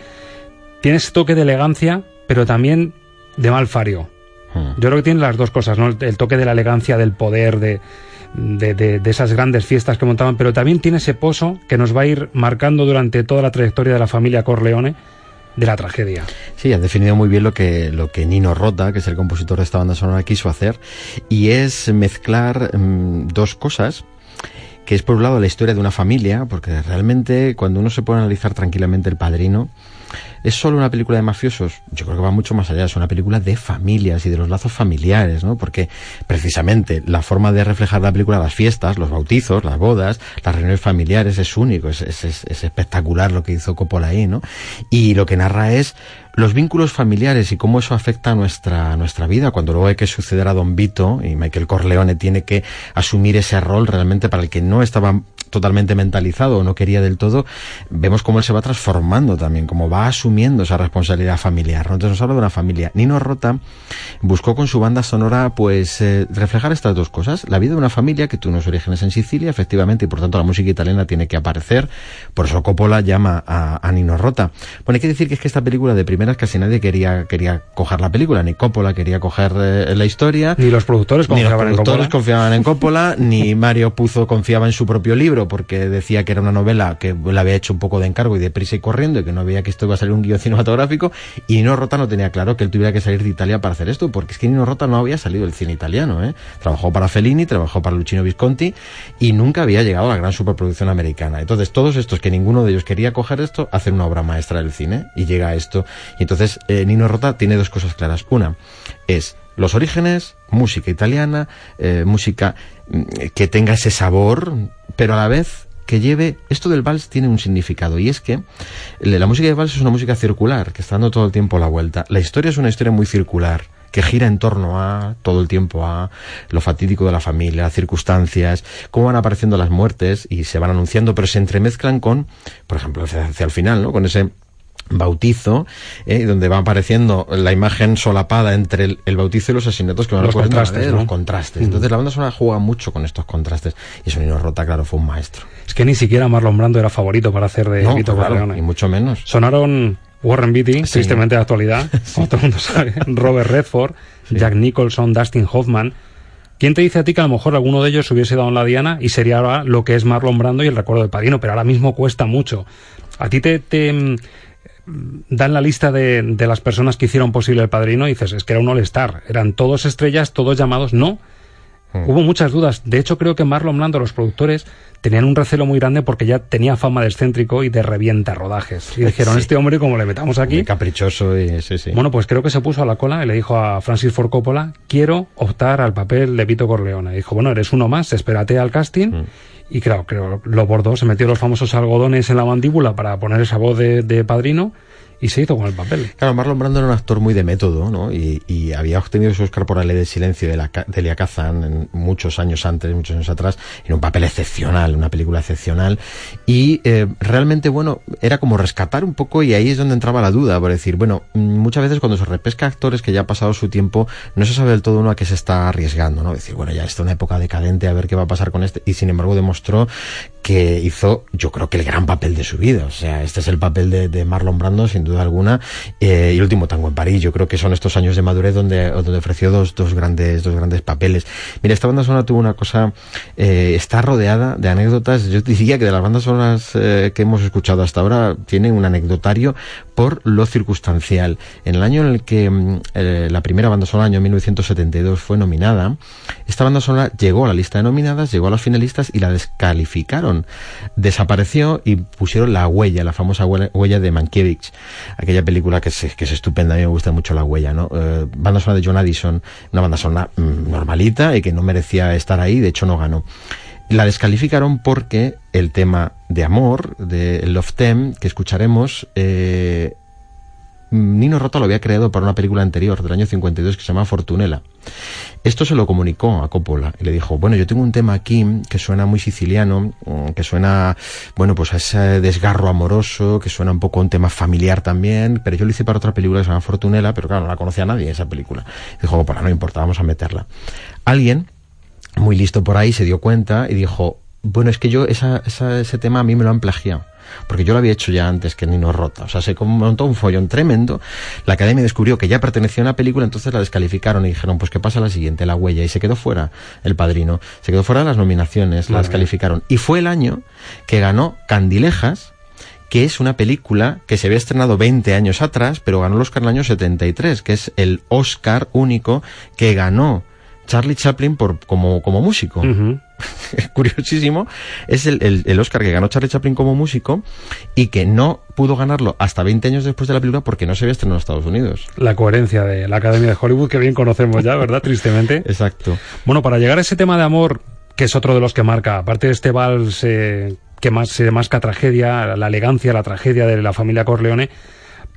Tiene ese toque de elegancia, pero también de malfario. Hmm. Yo creo que tiene las dos cosas, ¿no? El, el toque de la elegancia, del poder, de, de, de- esas grandes fiestas que montaban, pero también tiene ese pozo que nos va a ir marcando durante toda la trayectoria de la familia Corleone de la tragedia. Sí, has definido muy bien lo que, lo que Nino Rota, que es el compositor de esta banda sonora, quiso hacer, y es mezclar mm, dos cosas que es por un lado la historia de una familia, porque realmente cuando uno se puede analizar tranquilamente El Padrino, ¿es solo una película de mafiosos? Yo creo que va mucho más allá, es una película de familias y de los lazos familiares, ¿no? Porque precisamente la forma de reflejar la película, las fiestas, los bautizos, las bodas, las reuniones familiares, es único, es, es- es- es espectacular lo que hizo Coppola ahí, ¿no? Y lo que narra es los vínculos familiares y cómo eso afecta a nuestra, a nuestra vida. Cuando luego hay que suceder a Don Vito y Michael Corleone tiene que asumir ese rol realmente para el que no estaba totalmente mentalizado o no quería del todo, vemos cómo él se va transformando también, cómo va asumiendo esa responsabilidad familiar. ¿no? Entonces nos habla de una familia. Nino Rota buscó con su banda sonora pues eh, reflejar estas dos cosas. La vida de una familia que tuvo unos orígenes en Sicilia, efectivamente, y por tanto la música italiana tiene que aparecer. Por eso Coppola llama a, a Nino Rota. Bueno, hay que decir que es que esta película de primeras casi nadie quería, quería coger la película, ni Coppola quería coger eh, la historia. Ni los productores Ni los en productores Coppola. confiaban en Coppola, ni *laughs* Mario Puzo confiaba en su propio libro porque decía que era una novela que le había hecho un poco de encargo y de prisa y corriendo y que no veía que esto iba a salir un guion *laughs* cinematográfico y Nino Rota no tenía claro que él tuviera que salir de Italia para hacer esto porque es que Nino Rota no había salido del cine italiano, ¿eh? Trabajó para Fellini, trabajó para Luchino Visconti y nunca había llegado a la gran superproducción americana. Entonces todos estos que ninguno de ellos quería coger esto, hacen una obra maestra del cine y llega a esto. Y entonces eh, Nino Rota tiene dos cosas claras. Una es los orígenes, música italiana, eh, música mm, que tenga ese sabor, pero a la vez que lleve esto del vals tiene un significado y es que la la música de vals es una música circular que está dando todo el tiempo la vuelta. La historia es una historia muy circular que gira en torno a todo el tiempo a lo fatídico de la familia, circunstancias, cómo van apareciendo las muertes y se van anunciando, pero se entremezclan con, por ejemplo, hacia, hacia el final, ¿no? Con ese bautizo, eh, donde va apareciendo la imagen solapada entre el, el bautizo y los asesinatos que van Los contrastes, ¿no? los contrastes. Mm. Entonces la banda sonora juega mucho con estos contrastes y eso Nino Rota, claro, fue un maestro. Es que ni siquiera Marlon Brando era favorito para hacer de No, Vito claro, Corleone. y mucho menos. Sonaron Warren Beatty, tristemente de actualidad, *laughs* como todo el mundo sabe, *laughs* Robert Redford, Jack Nicholson, Dustin Hoffman. ¿Quién te dice a ti que a lo mejor alguno de ellos hubiese dado en la diana y sería ahora lo que es Marlon Brando y el recuerdo del padrino? Pero ahora mismo cuesta mucho. A ti te, te, dan la lista de, de las personas que hicieron posible el padrino y dices, es que era un all-star. Eran todos estrellas, todos llamados. No. Hubo muchas dudas. De hecho, creo que Marlon Brando, los productores, tenían un recelo muy grande porque ya tenía fama de excéntrico y de revienta rodajes. Y dijeron, Sí. este hombre, como le metamos aquí. Muy caprichoso y sí, sí. Bueno, pues creo que se puso a la cola y le dijo a Francis Ford Coppola, quiero optar al papel de Vito Corleone. Y dijo, bueno, eres uno más, espérate al casting. Mm. Y claro, creo lo bordó, se metió los famosos algodones en la mandíbula para poner esa voz de, de padrino y se hizo con el papel. Claro, Marlon Brando era un actor muy de método, ¿no? Y, había obtenido su Oscar por la ley del silencio de, la, de Kazan en muchos años antes, muchos años atrás, en un papel excepcional, una película excepcional. Y eh, realmente, bueno, era como rescatar un poco y ahí es donde entraba la duda, por decir, bueno, mm, muchas veces cuando se repesca actores que ya ha pasado su tiempo, no se sabe del todo uno a qué se está arriesgando, ¿no? Decir, bueno, ya está una época decadente, a ver qué va a pasar con este. Y sin embargo demostró que hizo, yo creo que el gran papel de su vida. O sea, este es el papel de Marlon Brando, sin duda alguna. Eh, y el último tango en París. Yo creo que son estos años de madurez donde, donde ofreció dos, dos grandes, dos grandes papeles. Mira, esta banda sonora tuvo una cosa, eh, está rodeada de anécdotas. Yo diría que de las bandas sonoras eh, que hemos escuchado hasta ahora, tiene un anecdotario por lo circunstancial. En el año en el que mm, eh, la primera banda sonora, año 1972, fue nominada, esta banda sonora llegó a la lista de nominadas, llegó a los finalistas y la descalificaron. Desapareció y pusieron la huella, la famosa huella, de Mankiewicz, aquella película que es, que es estupenda, a mí me gusta mucho la huella, ¿no? Eh, banda sonora de John Addison, una banda sonora mm, normalita y que no merecía estar ahí, de hecho no ganó. La descalificaron porque el tema de amor, de Love Them, que escucharemos, eh, Nino Rota lo había creado para una película anterior, del año 52, que se llama Fortunella. Esto se lo comunicó a Coppola y le dijo, bueno, yo tengo un tema aquí que suena muy siciliano, mm, que suena, bueno, pues a ese desgarro amoroso, que suena un poco un tema familiar también, pero yo lo hice para otra película que se llama Fortunella, pero claro, no la conocía nadie esa película. Dijo, Coppola, no importa, vamos a meterla. Alguien muy listo por ahí se dio cuenta y dijo, bueno, es que yo esa, esa, ese tema a mí me lo han plagiado porque yo lo había hecho ya antes que Nino Rota. O sea, se montó un follón tremendo. La academia descubrió que ya pertenecía a una película, entonces la descalificaron y dijeron, pues ¿qué pasa la siguiente? La huella. Y se quedó fuera el padrino. Se quedó fuera de las nominaciones, la descalificaron. Y fue el año que ganó Candilejas, que es una película que se había estrenado 20 años atrás, pero ganó el Oscar en el año 73, que es el Oscar único que ganó Charlie Chaplin por, como, como músico. *laughs* Curiosísimo, es el, el, Oscar que ganó Charlie Chaplin como músico y que no pudo ganarlo hasta 20 años después de la película porque no se había estrenado en Estados Unidos. La coherencia de la Academia de Hollywood que bien conocemos ya, ¿verdad? *laughs* Tristemente. Exacto. Bueno, para llegar a ese tema de amor, que es otro de los que marca, aparte de este vals eh, que más se masca tragedia, la elegancia, la tragedia de la familia Corleone,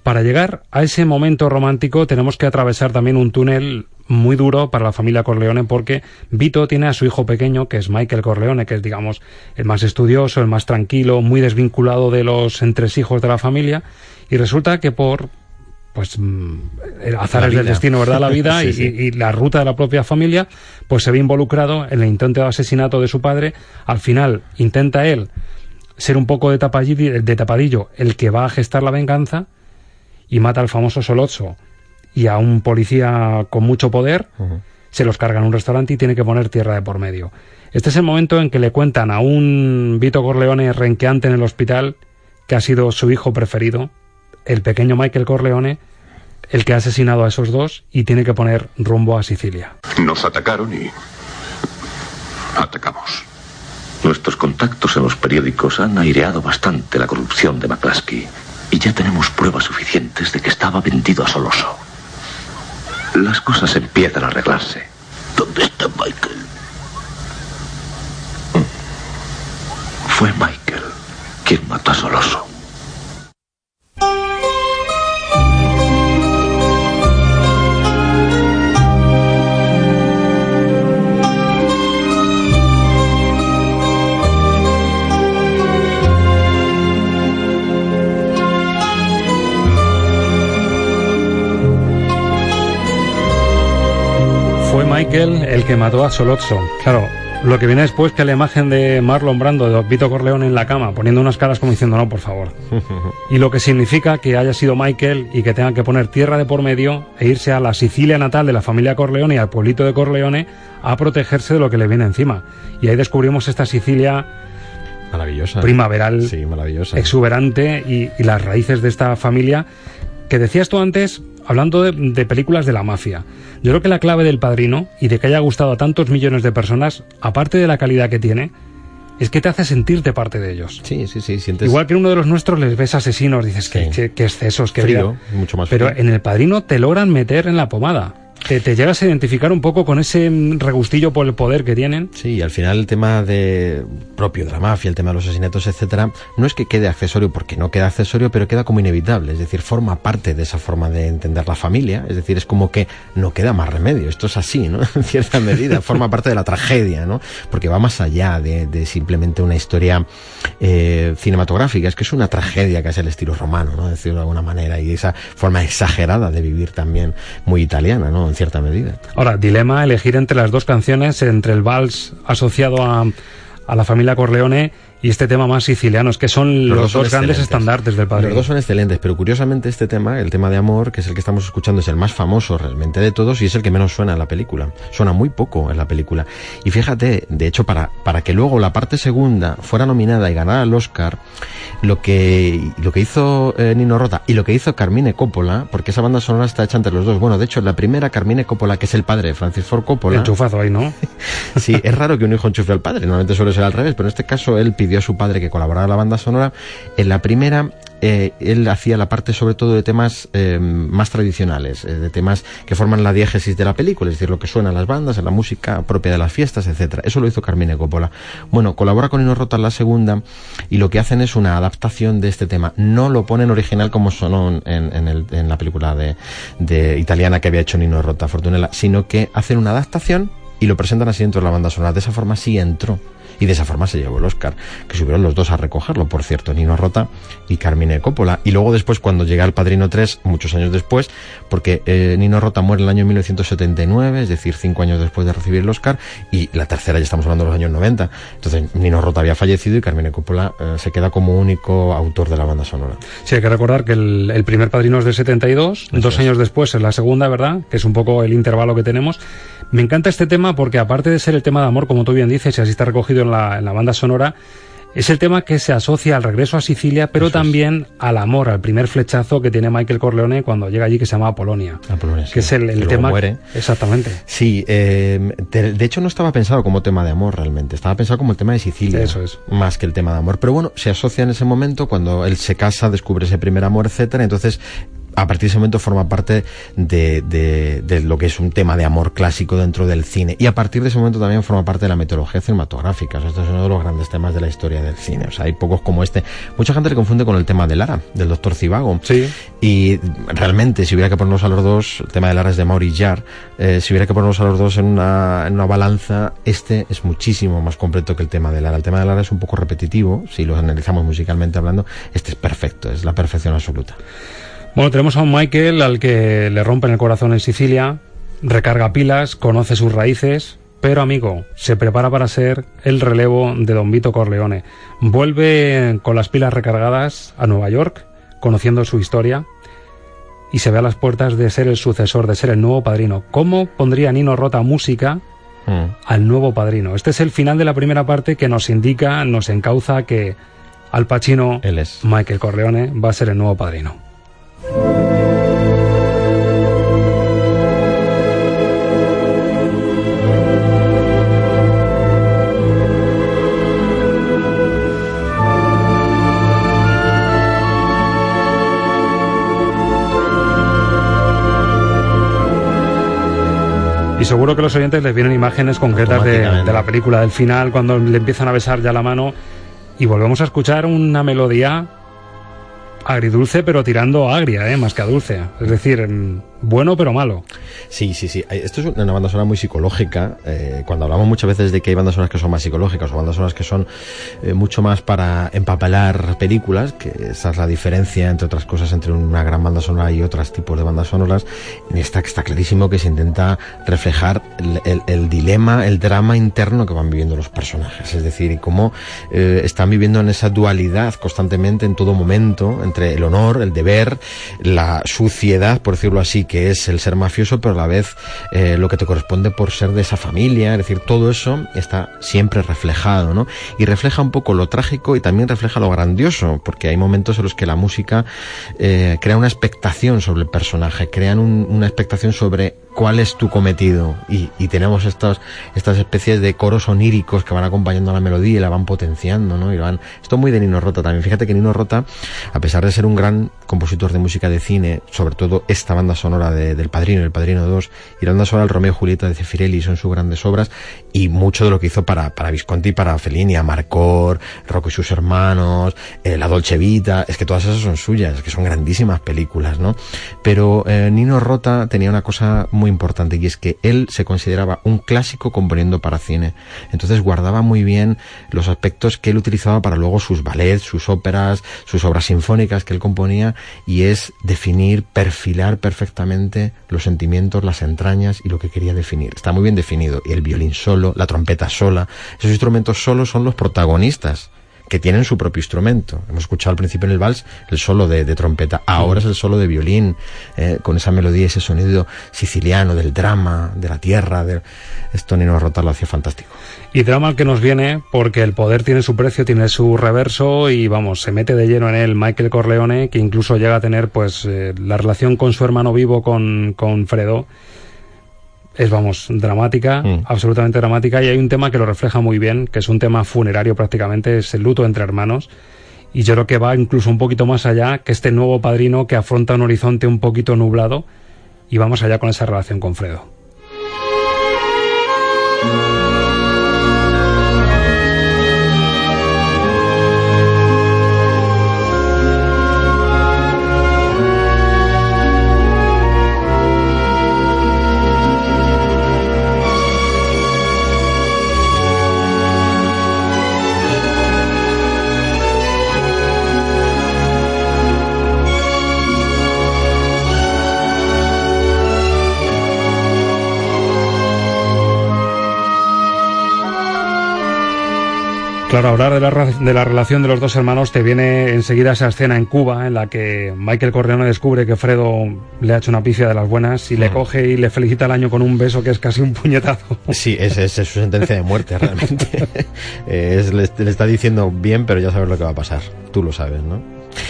para llegar a ese momento romántico tenemos que atravesar también un túnel muy duro para la familia Corleone porque Vito tiene a su hijo pequeño, que es Michael Corleone, que es, digamos, el más estudioso, el más tranquilo, muy desvinculado de los entresijos de la familia, y resulta que por pues mm, azares del destino, ¿verdad? La vida *laughs* Y, la ruta de la propia familia, pues se ve involucrado en el intento de asesinato de su padre. Al final intenta él ser un poco de tapadillo, de tapadillo el que va a gestar la venganza y mata al famoso Solozzo y a un policía con mucho poder, se los carga en un restaurante y tiene que poner tierra de por medio. Este es el momento en que le cuentan a un Vito Corleone renqueante en el hospital que ha sido su hijo preferido, el pequeño Michael Corleone, el que ha asesinado a esos dos y tiene que poner rumbo a Sicilia. Nos atacaron y atacamos. Nuestros contactos en los periódicos han aireado bastante la corrupción de McCluskey y ya tenemos pruebas suficientes de que estaba vendido a Soloso. Las cosas empiezan a arreglarse. ¿Dónde está Michael? Fue Michael quien mató a Soloso. Michael el que mató a Solozzo. Claro, lo que viene después que la imagen de Marlon Brando, de Vito Corleone en la cama, poniendo unas caras como diciendo no, por favor. *laughs* y lo que significa que haya sido Michael y que tenga que poner tierra de por medio e irse a la Sicilia natal de la familia Corleone y al pueblito de Corleone a protegerse de lo que le viene encima. Y ahí descubrimos esta Sicilia maravillosa, primaveral, sí, maravillosa. exuberante y, y las raíces de esta familia que decías tú antes hablando de, películas de la mafia, yo creo que la clave del padrino y de que haya gustado a tantos millones de personas, aparte de la calidad que tiene, es que te hace sentirte parte de ellos. Sí, sí, sí. Igual que en uno de los nuestros les ves asesinos, dices que, excesos, que frío, mucho más Pero en el padrino te logran meter en la pomada te, llegas a identificar un poco con ese regustillo por el poder que tienen. Sí, al final el tema de propio de la mafia, el tema de los asesinatos, etcétera, no es que quede accesorio porque no queda accesorio, pero queda como inevitable, es decir, forma parte de esa forma de entender la familia, es decir, es como que no queda más remedio, esto es así, ¿no? *laughs* En cierta medida, forma parte de la tragedia, ¿no? Porque va más allá de, de simplemente una historia eh, cinematográfica, es que es una tragedia que es el estilo romano, ¿no? Decirlo de alguna manera, y esa forma exagerada de vivir también muy italiana, ¿no? En cierta medida. Ahora, dilema elegir entre las dos canciones, entre el vals asociado a, a la familia Corleone y este tema más siciliano, es que son los, dos, grandes estandartes del padre. Los dos son excelentes, pero curiosamente este tema, el tema de amor, que es el que estamos escuchando, es el más famoso realmente de todos y es el que menos suena en la película. Suena muy poco en la película. Y fíjate, de hecho, para, para que luego la parte segunda fuera nominada y ganara el Oscar, lo que, lo que hizo eh, Nino Rota y lo que hizo Carmine Coppola, porque esa banda sonora está hecha entre los dos. Bueno, de hecho, la primera Carmine Coppola, que es el padre de Francis Ford Coppola. Enchufazo ahí, ¿no? *laughs* sí, es raro que un hijo enchufe al padre, normalmente suele ser al revés, pero en este caso él pidió a su padre que colaborara en la banda sonora. En la primera eh, él hacía la parte sobre todo de temas eh, más tradicionales, eh, de temas que forman la diégesis de la película, es decir, lo que suena en las bandas, en la música propia de las fiestas, etcétera. Eso lo hizo Carmine Coppola. Bueno, colabora con Nino Rota en la segunda y lo que hacen es una adaptación de este tema. No lo ponen original como sonó en, la película de, de, italiana que había hecho Nino Rota, Fortunella, sino que hacen una adaptación y lo presentan así dentro de la banda sonora. De esa forma sí entró y de esa forma se llevó el Oscar, que subieron los dos a recogerlo, por cierto, Nino Rota y Carmine Coppola. Y luego después, cuando llega El Padrino 3, muchos años después, porque eh, Nino Rota muere en el año 1979, es decir, cinco años después de recibir el Oscar, y la tercera ya estamos hablando de los años 90. Entonces, Nino Rota había fallecido y Carmine Coppola eh, se queda como único autor de la banda sonora. Sí, hay que recordar que el, el primer Padrino es del 72, Eso dos es. años después es la segunda, ¿verdad? Que es un poco el intervalo que tenemos. Me encanta este tema porque aparte de ser el tema de amor, como tú bien dices, y así está recogido en la, en la banda sonora, es el tema que se asocia al regreso a Sicilia, pero Eso también es. al amor, al primer flechazo que tiene Michael Corleone cuando llega allí, que se llama Polonia. Apolonia sí. Que es el, el que tema. Muere. Exactamente. Sí, eh, de, de, hecho no estaba pensado como tema de amor realmente, estaba pensado como el tema de Sicilia. Eso es. Más que el tema de amor. Pero bueno, se asocia en ese momento cuando él se casa, descubre ese primer amor, etcétera. Entonces a partir de ese momento forma parte de, de, de, lo que es un tema de amor clásico dentro del cine. Y a partir de ese momento también forma parte de la metodología cinematográfica. O sea, este es uno de los grandes temas de la historia del cine. O sea, hay pocos como este. Mucha gente le confunde con el tema de Lara, del doctor Cibago. Sí. Y realmente, si hubiera que ponernos a los dos, el tema de Lara es de Maurice Jarre, eh, si hubiera que ponernos a los dos en una, en una balanza, este es muchísimo más completo que el tema de Lara. El tema de Lara es un poco repetitivo, si lo analizamos musicalmente hablando. Este es perfecto, es la perfección absoluta. Bueno, tenemos a un Michael al que le rompen el corazón en Sicilia, recarga pilas, conoce sus raíces, pero amigo, se prepara para ser el relevo de Don Vito Corleone. Vuelve con las pilas recargadas a Nueva York, conociendo su historia, y se ve a las puertas de ser el sucesor, de ser el nuevo padrino. ¿Cómo pondría Nino Rota música mm. al nuevo padrino? Este es el final de la primera parte que nos indica, nos encauza que Al Pacino, Él es. Michael Corleone, va a ser el nuevo padrino. Y seguro que a los oyentes les vienen imágenes concretas de, de, la película, del final, cuando le empiezan a besar ya la mano. Y volvemos a escuchar una melodía agridulce, pero tirando a agria, ¿eh? más que a dulce. Es decir, bueno pero malo. Sí, sí, sí. Esto es una banda sonora muy psicológica. Eh, cuando hablamos muchas veces de que hay bandas sonoras que son más psicológicas o bandas sonoras que son eh, mucho más para empapelar películas, que esa es la diferencia, entre otras cosas, entre una gran banda sonora y otros tipos de bandas sonoras, en esta que está clarísimo que se intenta reflejar el, el, dilema, el drama interno que van viviendo los personajes. Es decir, cómo eh, están viviendo en esa dualidad constantemente en todo momento entre el honor, el deber, la suciedad, por decirlo así, que es el ser mafioso, pero a la vez eh, lo que te corresponde por ser de esa familia, es decir, todo eso está siempre reflejado, ¿no? Y refleja un poco lo trágico y también refleja lo grandioso, porque hay momentos en los que la música eh, crea una expectación sobre el personaje, crean un, una expectación sobre cuál es tu cometido y, y tenemos estos, estas especies de coros oníricos que van acompañando a la melodía y la van potenciando, ¿no? Y van, esto muy de Nino Rota también. Fíjate que Nino Rota, a pesar de ser un gran compositor de música de cine, sobre todo esta banda sonora de, del Padrino, el Padrino 2, y la banda sonora del Romeo y Julieta de Cefirelli son sus grandes obras, y mucho de lo que hizo para, para Visconti, para Fellini, Amarcor, Rocco y sus hermanos, eh, La Dolce Vita, es que todas esas son suyas, que son grandísimas películas, ¿no? Pero eh, Nino Rota tenía una cosa muy importante y es que él se consideraba un clásico componiendo para cine. Entonces guardaba muy bien los aspectos que él utilizaba para luego sus ballets, sus óperas, sus obras sinfónicas que él componía y es definir, perfilar perfectamente los sentimientos, las entrañas y lo que quería definir. Está muy bien definido. Y el violín solo, la trompeta sola, esos instrumentos solos son los protagonistas que tienen su propio instrumento. Hemos escuchado al principio en el vals el solo de, de trompeta, ahora es el solo de violín, eh, con esa melodía, ese sonido siciliano del drama, de la tierra. De... Esto Nino Rota lo hacía fantástico. Y drama que nos viene porque el poder tiene su precio, tiene su reverso y vamos, se mete de lleno en él Michael Corleone, que incluso llega a tener pues eh, la relación con su hermano vivo, con, con Fredo es, vamos, dramática, Mm. absolutamente dramática, y hay un tema que lo refleja muy bien, que es un tema funerario prácticamente, es el luto entre hermanos, y yo creo que va incluso un poquito más allá que este nuevo padrino que afronta un horizonte un poquito nublado, y vamos allá con esa relación con Fredo. Claro, hablar de la, de la relación de los dos hermanos te viene enseguida esa escena en Cuba en la que Michael Corleone descubre que Fredo le ha hecho una pifia de las buenas y le coge y le felicita el año con un beso que es casi un puñetazo. Sí, esa es, es su sentencia de muerte, *laughs* realmente. Es- le, le está diciendo bien, pero ya sabes lo que va a pasar. Tú lo sabes, ¿no?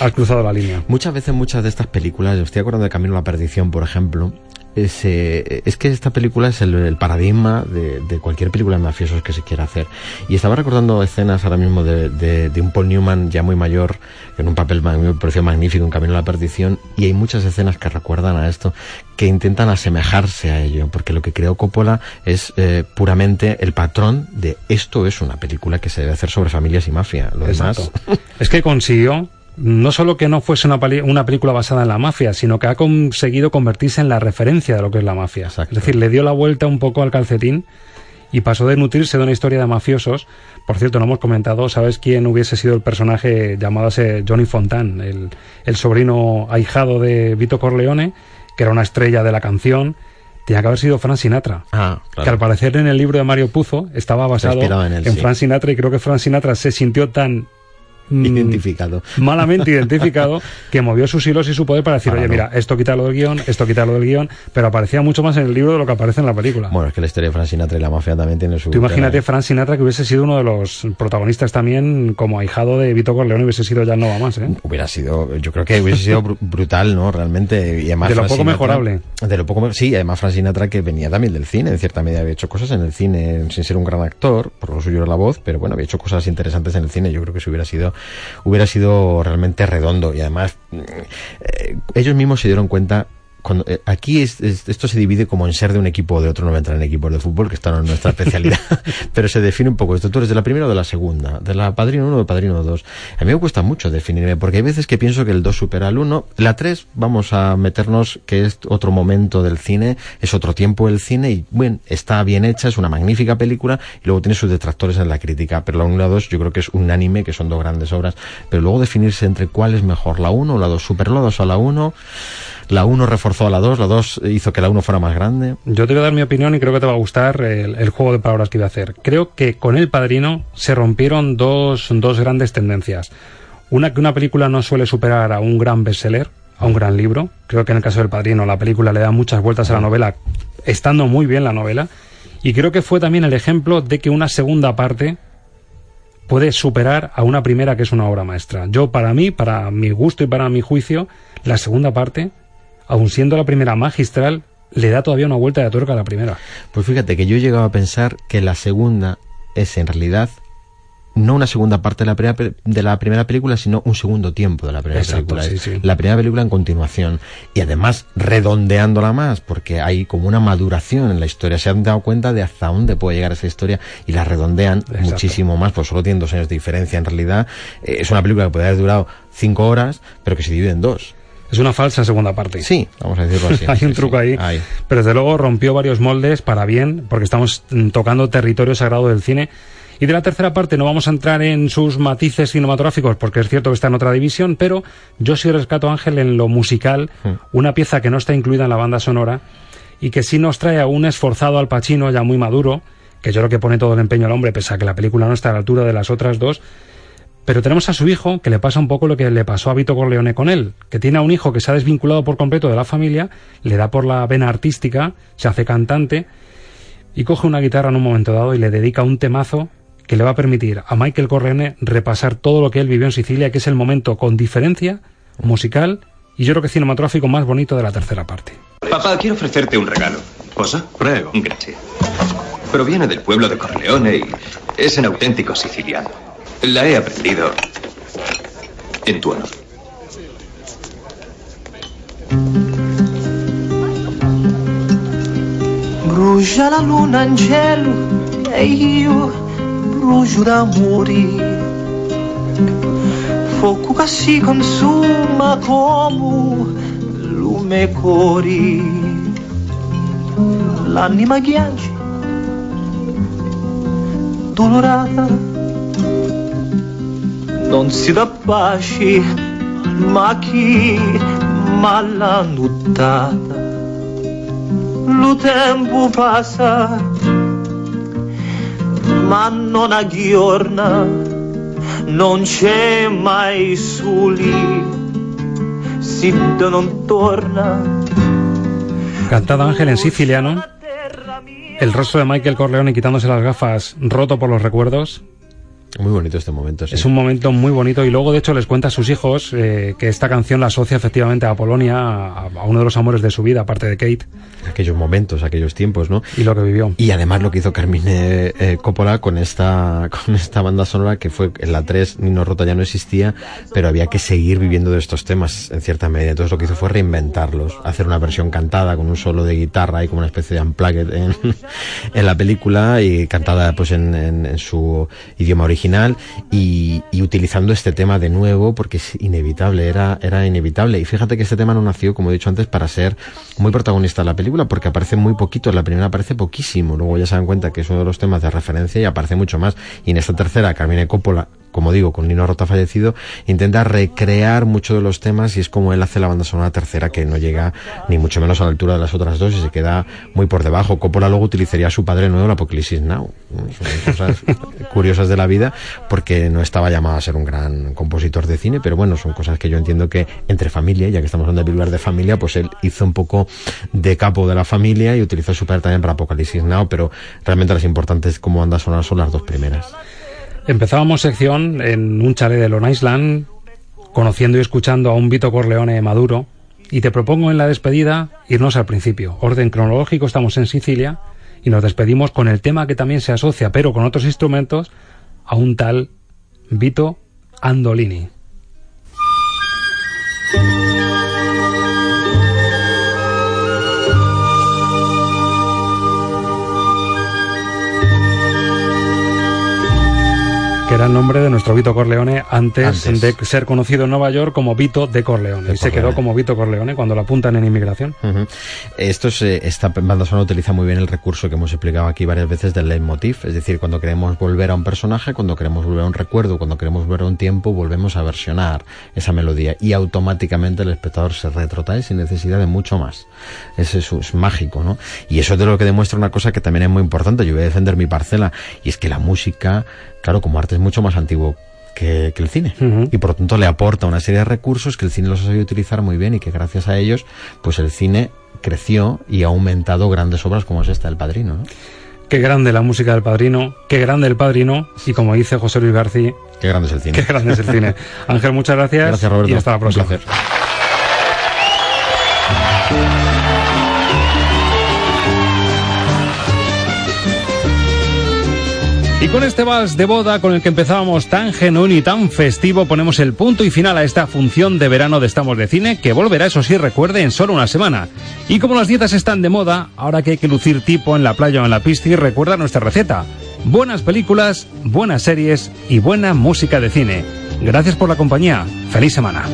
Has cruzado la línea. Muchas veces, muchas de estas películas, yo estoy acordando de Camino a la Perdición, por ejemplo, es, eh, es que esta película es el, paradigma de, cualquier película de mafiosos que se quiera hacer. Y estaba recordando escenas ahora mismo de, un Paul Newman ya muy mayor, en un papel me magnífico en Camino a la Perdición, y hay muchas escenas que recuerdan a esto, que intentan asemejarse a ello, porque lo que creó Coppola es eh, puramente el patrón de esto es una película que se debe hacer sobre familias y mafia. Lo demás... Es que consiguió no solo que no fuese una, película basada en la mafia, sino que ha conseguido convertirse en la referencia de lo que es la mafia. Es decir, le dio la vuelta un poco al calcetín y pasó de nutrirse de una historia de mafiosos. Por cierto, no hemos comentado, ¿sabes quién hubiese sido el personaje llamado ese Johnny Fontan, el, el sobrino ahijado de Vito Corleone, que era una estrella de la canción? Tenía que haber sido Frank Sinatra. Ah, claro. Que al parecer en el libro de Mario Puzo estaba basado en él, sí. Frank Sinatra y creo que Frank Sinatra se sintió tan Identificado. malamente identificado *laughs* que movió sus hilos y su poder para decir, oye, no. mira, esto quítalo del guion, esto quítalo del guion, pero aparecía mucho más en el libro de lo que aparece en la película. Bueno, es que la historia de Frank Sinatra y la mafia también tiene su... Tú imagínate Frank Sinatra que hubiese sido uno de los protagonistas también como ahijado de Vito Corleone hubiese sido ya no va más, ¿eh? Hubiera sido, yo creo que hubiese sido bru- brutal, ¿no? Realmente. Y además De lo Frank poco Sinatra- mejorable. De lo poco, sí, además Frank Sinatra que venía también del cine, en cierta medida había hecho cosas en el cine sin ser un gran actor, por lo suyo era la voz, pero bueno, había hecho cosas interesantes en el cine. Yo creo que si hubiera sido, hubiera sido realmente redondo. Y además eh, ellos mismos se dieron cuenta cuando, eh, aquí es- es- esto se divide como en ser de un equipo o de otro, no me entrar en equipos de fútbol, que esto no es nuestra especialidad, *laughs* pero se define un poco esto. Tú eres de la primera o de la segunda, de la Padrino 1 o de Padrino 2. A mí me cuesta mucho definirme, porque hay veces que pienso que el 2 supera al 1. La 3, vamos a meternos que es otro momento del cine, es otro tiempo del cine, y bueno, está bien hecha, es una magnífica película, y luego tiene sus detractores en la crítica, pero la 1 y la 2 yo creo que es unánime, que son dos grandes obras, pero luego definirse entre cuál es mejor, la 1 o la 2, superó la 2 a la 1, la 1 reforzó a la 2, la 2 hizo que la 1 fuera más grande. Yo te voy a dar mi opinión y creo que te va a gustar el, el juego de palabras que iba a hacer. Creo que con El Padrino se rompieron dos, dos grandes tendencias. Una, que una película no suele superar a un gran bestseller, a un gran libro. Creo que en el caso del Padrino la película le da muchas vueltas a la novela, estando muy bien la novela. Y creo que fue también el ejemplo de que una segunda parte puede superar a una primera que es una obra maestra. Yo, para mí, para mi gusto y para mi juicio, la segunda parte, aun siendo la primera magistral, le da todavía una vuelta de tuerca a la primera. Pues fíjate que yo he llegado a pensar que la segunda es en realidad no una segunda parte de la primera, de la primera película, sino un segundo tiempo de la primera Exacto, película. sí, Es sí. La primera película en continuación. Y además redondeándola más, porque hay como una maduración en la historia. Se han dado cuenta de hasta dónde puede llegar esa historia y la redondean muchísimo más, pues solo tienen dos años de diferencia. En realidad eh, es una película que puede haber durado cinco horas, pero que se divide en dos. Es una falsa segunda parte. Sí, vamos a decirlo así. *laughs* Hay un truco sí. ahí. Pero desde luego rompió varios moldes para bien, porque estamos mm, tocando territorio sagrado del cine. Y de la tercera parte no vamos a entrar en sus matices cinematográficos, porque es cierto que está en otra división, pero yo sí rescato, Ángel, en lo musical, una pieza que no está incluida en la banda sonora y que sí nos trae a un esforzado Al Pacino ya muy maduro, que yo creo que pone todo el empeño al hombre, pese a que la película no está a la altura de las otras dos, pero tenemos a su hijo que le pasa un poco lo que le pasó a Vito Corleone con él, que tiene a un hijo que se ha desvinculado por completo de la familia, le da por la vena artística, se hace cantante y coge una guitarra en un momento dado y le dedica un temazo que le va a permitir a Michael Corleone repasar todo lo que él vivió en Sicilia, que es el momento con diferencia musical y yo creo que cinematográfico más bonito de la tercera parte. Papá, quiero ofrecerte un regalo. Cosa? Prego. Gracias. Proviene del pueblo de Corleone y es en auténtico siciliano. La he aprendido en tu honor. Brucia la luna in cielo e io brucio d'amore. Fuoco che si consuma come lume cori. L'anima ghiaccia, dolorata, non si dà pace, ma chi nuttata. Lo tempo passa, ma non aggiorna, non c'è mai soli, si non torna. Cantada Ángel en siciliano. El rostro de Michael Corleone quitándose las gafas, roto por los recuerdos. Muy bonito este momento, sí. Es un momento muy bonito y luego de hecho les cuenta a sus hijos eh, que esta canción la asocia efectivamente a Polonia, a, a, uno de los amores de su vida, aparte de Kate. Aquellos momentos, aquellos tiempos, ¿no? Y lo que vivió. Y además lo que hizo Carmine eh, Coppola con esta, *laughs* con esta banda sonora que fue en la 3, Nino Rota ya no existía, pero había que seguir viviendo de estos temas en cierta medida. Entonces lo que hizo fue reinventarlos, hacer una versión cantada con un solo de guitarra y como una especie de unplugged en, *laughs* en la película y cantada pues en, en, en su idioma original y, y, utilizando este tema de nuevo porque es inevitable, era, era inevitable. Y fíjate que este tema no nació, como he dicho antes, para ser muy protagonista de la película porque aparece muy poquito, la primera aparece poquísimo, luego ya se dan cuenta que es uno de los temas de referencia y aparece mucho más. Y en esta tercera, Carmine Coppola como digo, con Nino Rota fallecido, intenta recrear muchos de los temas y es como él hace la banda sonora tercera que no llega ni mucho menos a la altura de las otras dos y se queda muy por debajo. Coppola luego utilizaría a su padre nuevo, el Apocalipsis Now. Son cosas *laughs* curiosas de la vida porque no estaba llamado a ser un gran compositor de cine, pero bueno, son cosas que yo entiendo que entre familia, ya que estamos hablando de películas de familia, pues él hizo un poco de capo de la familia y utilizó a su padre también para Apocalipsis Now, pero realmente las importantes como banda sonora son las dos primeras. Empezábamos sección en un chalet de Long Island, conociendo y escuchando a un Vito Corleone maduro, y te propongo en la despedida irnos al principio. Orden cronológico, estamos en Sicilia, y nos despedimos con el tema que también se asocia, pero con otros instrumentos, a un tal Vito Andolini. Era el nombre de nuestro Vito Corleone antes, antes, de ser conocido en Nueva York como Vito de Corleone. De y se quedó como Vito Corleone cuando lo apuntan en inmigración. Uh -huh. Esto es, esta banda sonora utiliza muy bien el recurso que hemos explicado aquí varias veces del leitmotiv. Es decir, cuando queremos volver a un personaje, cuando queremos volver a un recuerdo, cuando queremos volver a un tiempo, volvemos a versionar esa melodía y automáticamente el espectador se retrotrae sin necesidad de mucho más. Eso es, es mágico, ¿no? Y eso es de lo que demuestra una cosa que también es muy importante. Yo voy a defender mi parcela y es que la música claro, como arte es mucho más antiguo que, que el cine. Uh -huh. Y por lo tanto le aporta una serie de recursos que el cine los ha sabido utilizar muy bien y que gracias a ellos, pues el cine creció y ha aumentado grandes obras como es esta, El Padrino. ¿no? Qué grande la música del Padrino, qué grande el Padrino y como dice José Luis García, qué grande es el cine. Qué grande es el cine. *laughs* Ángel, muchas gracias. Gracias, Roberto. Y hasta la próxima. Un placer. Y con este vals de boda con el que empezábamos tan genuino y tan festivo, ponemos el punto y final a esta función de verano de Estamos de Cine, que volverá, eso sí, recuerde, en solo una semana. Y como las dietas están de moda, ahora que hay que lucir tipo en la playa o en la y recuerda nuestra receta. Buenas películas, buenas series y buena música de cine. Gracias por la compañía. Feliz semana.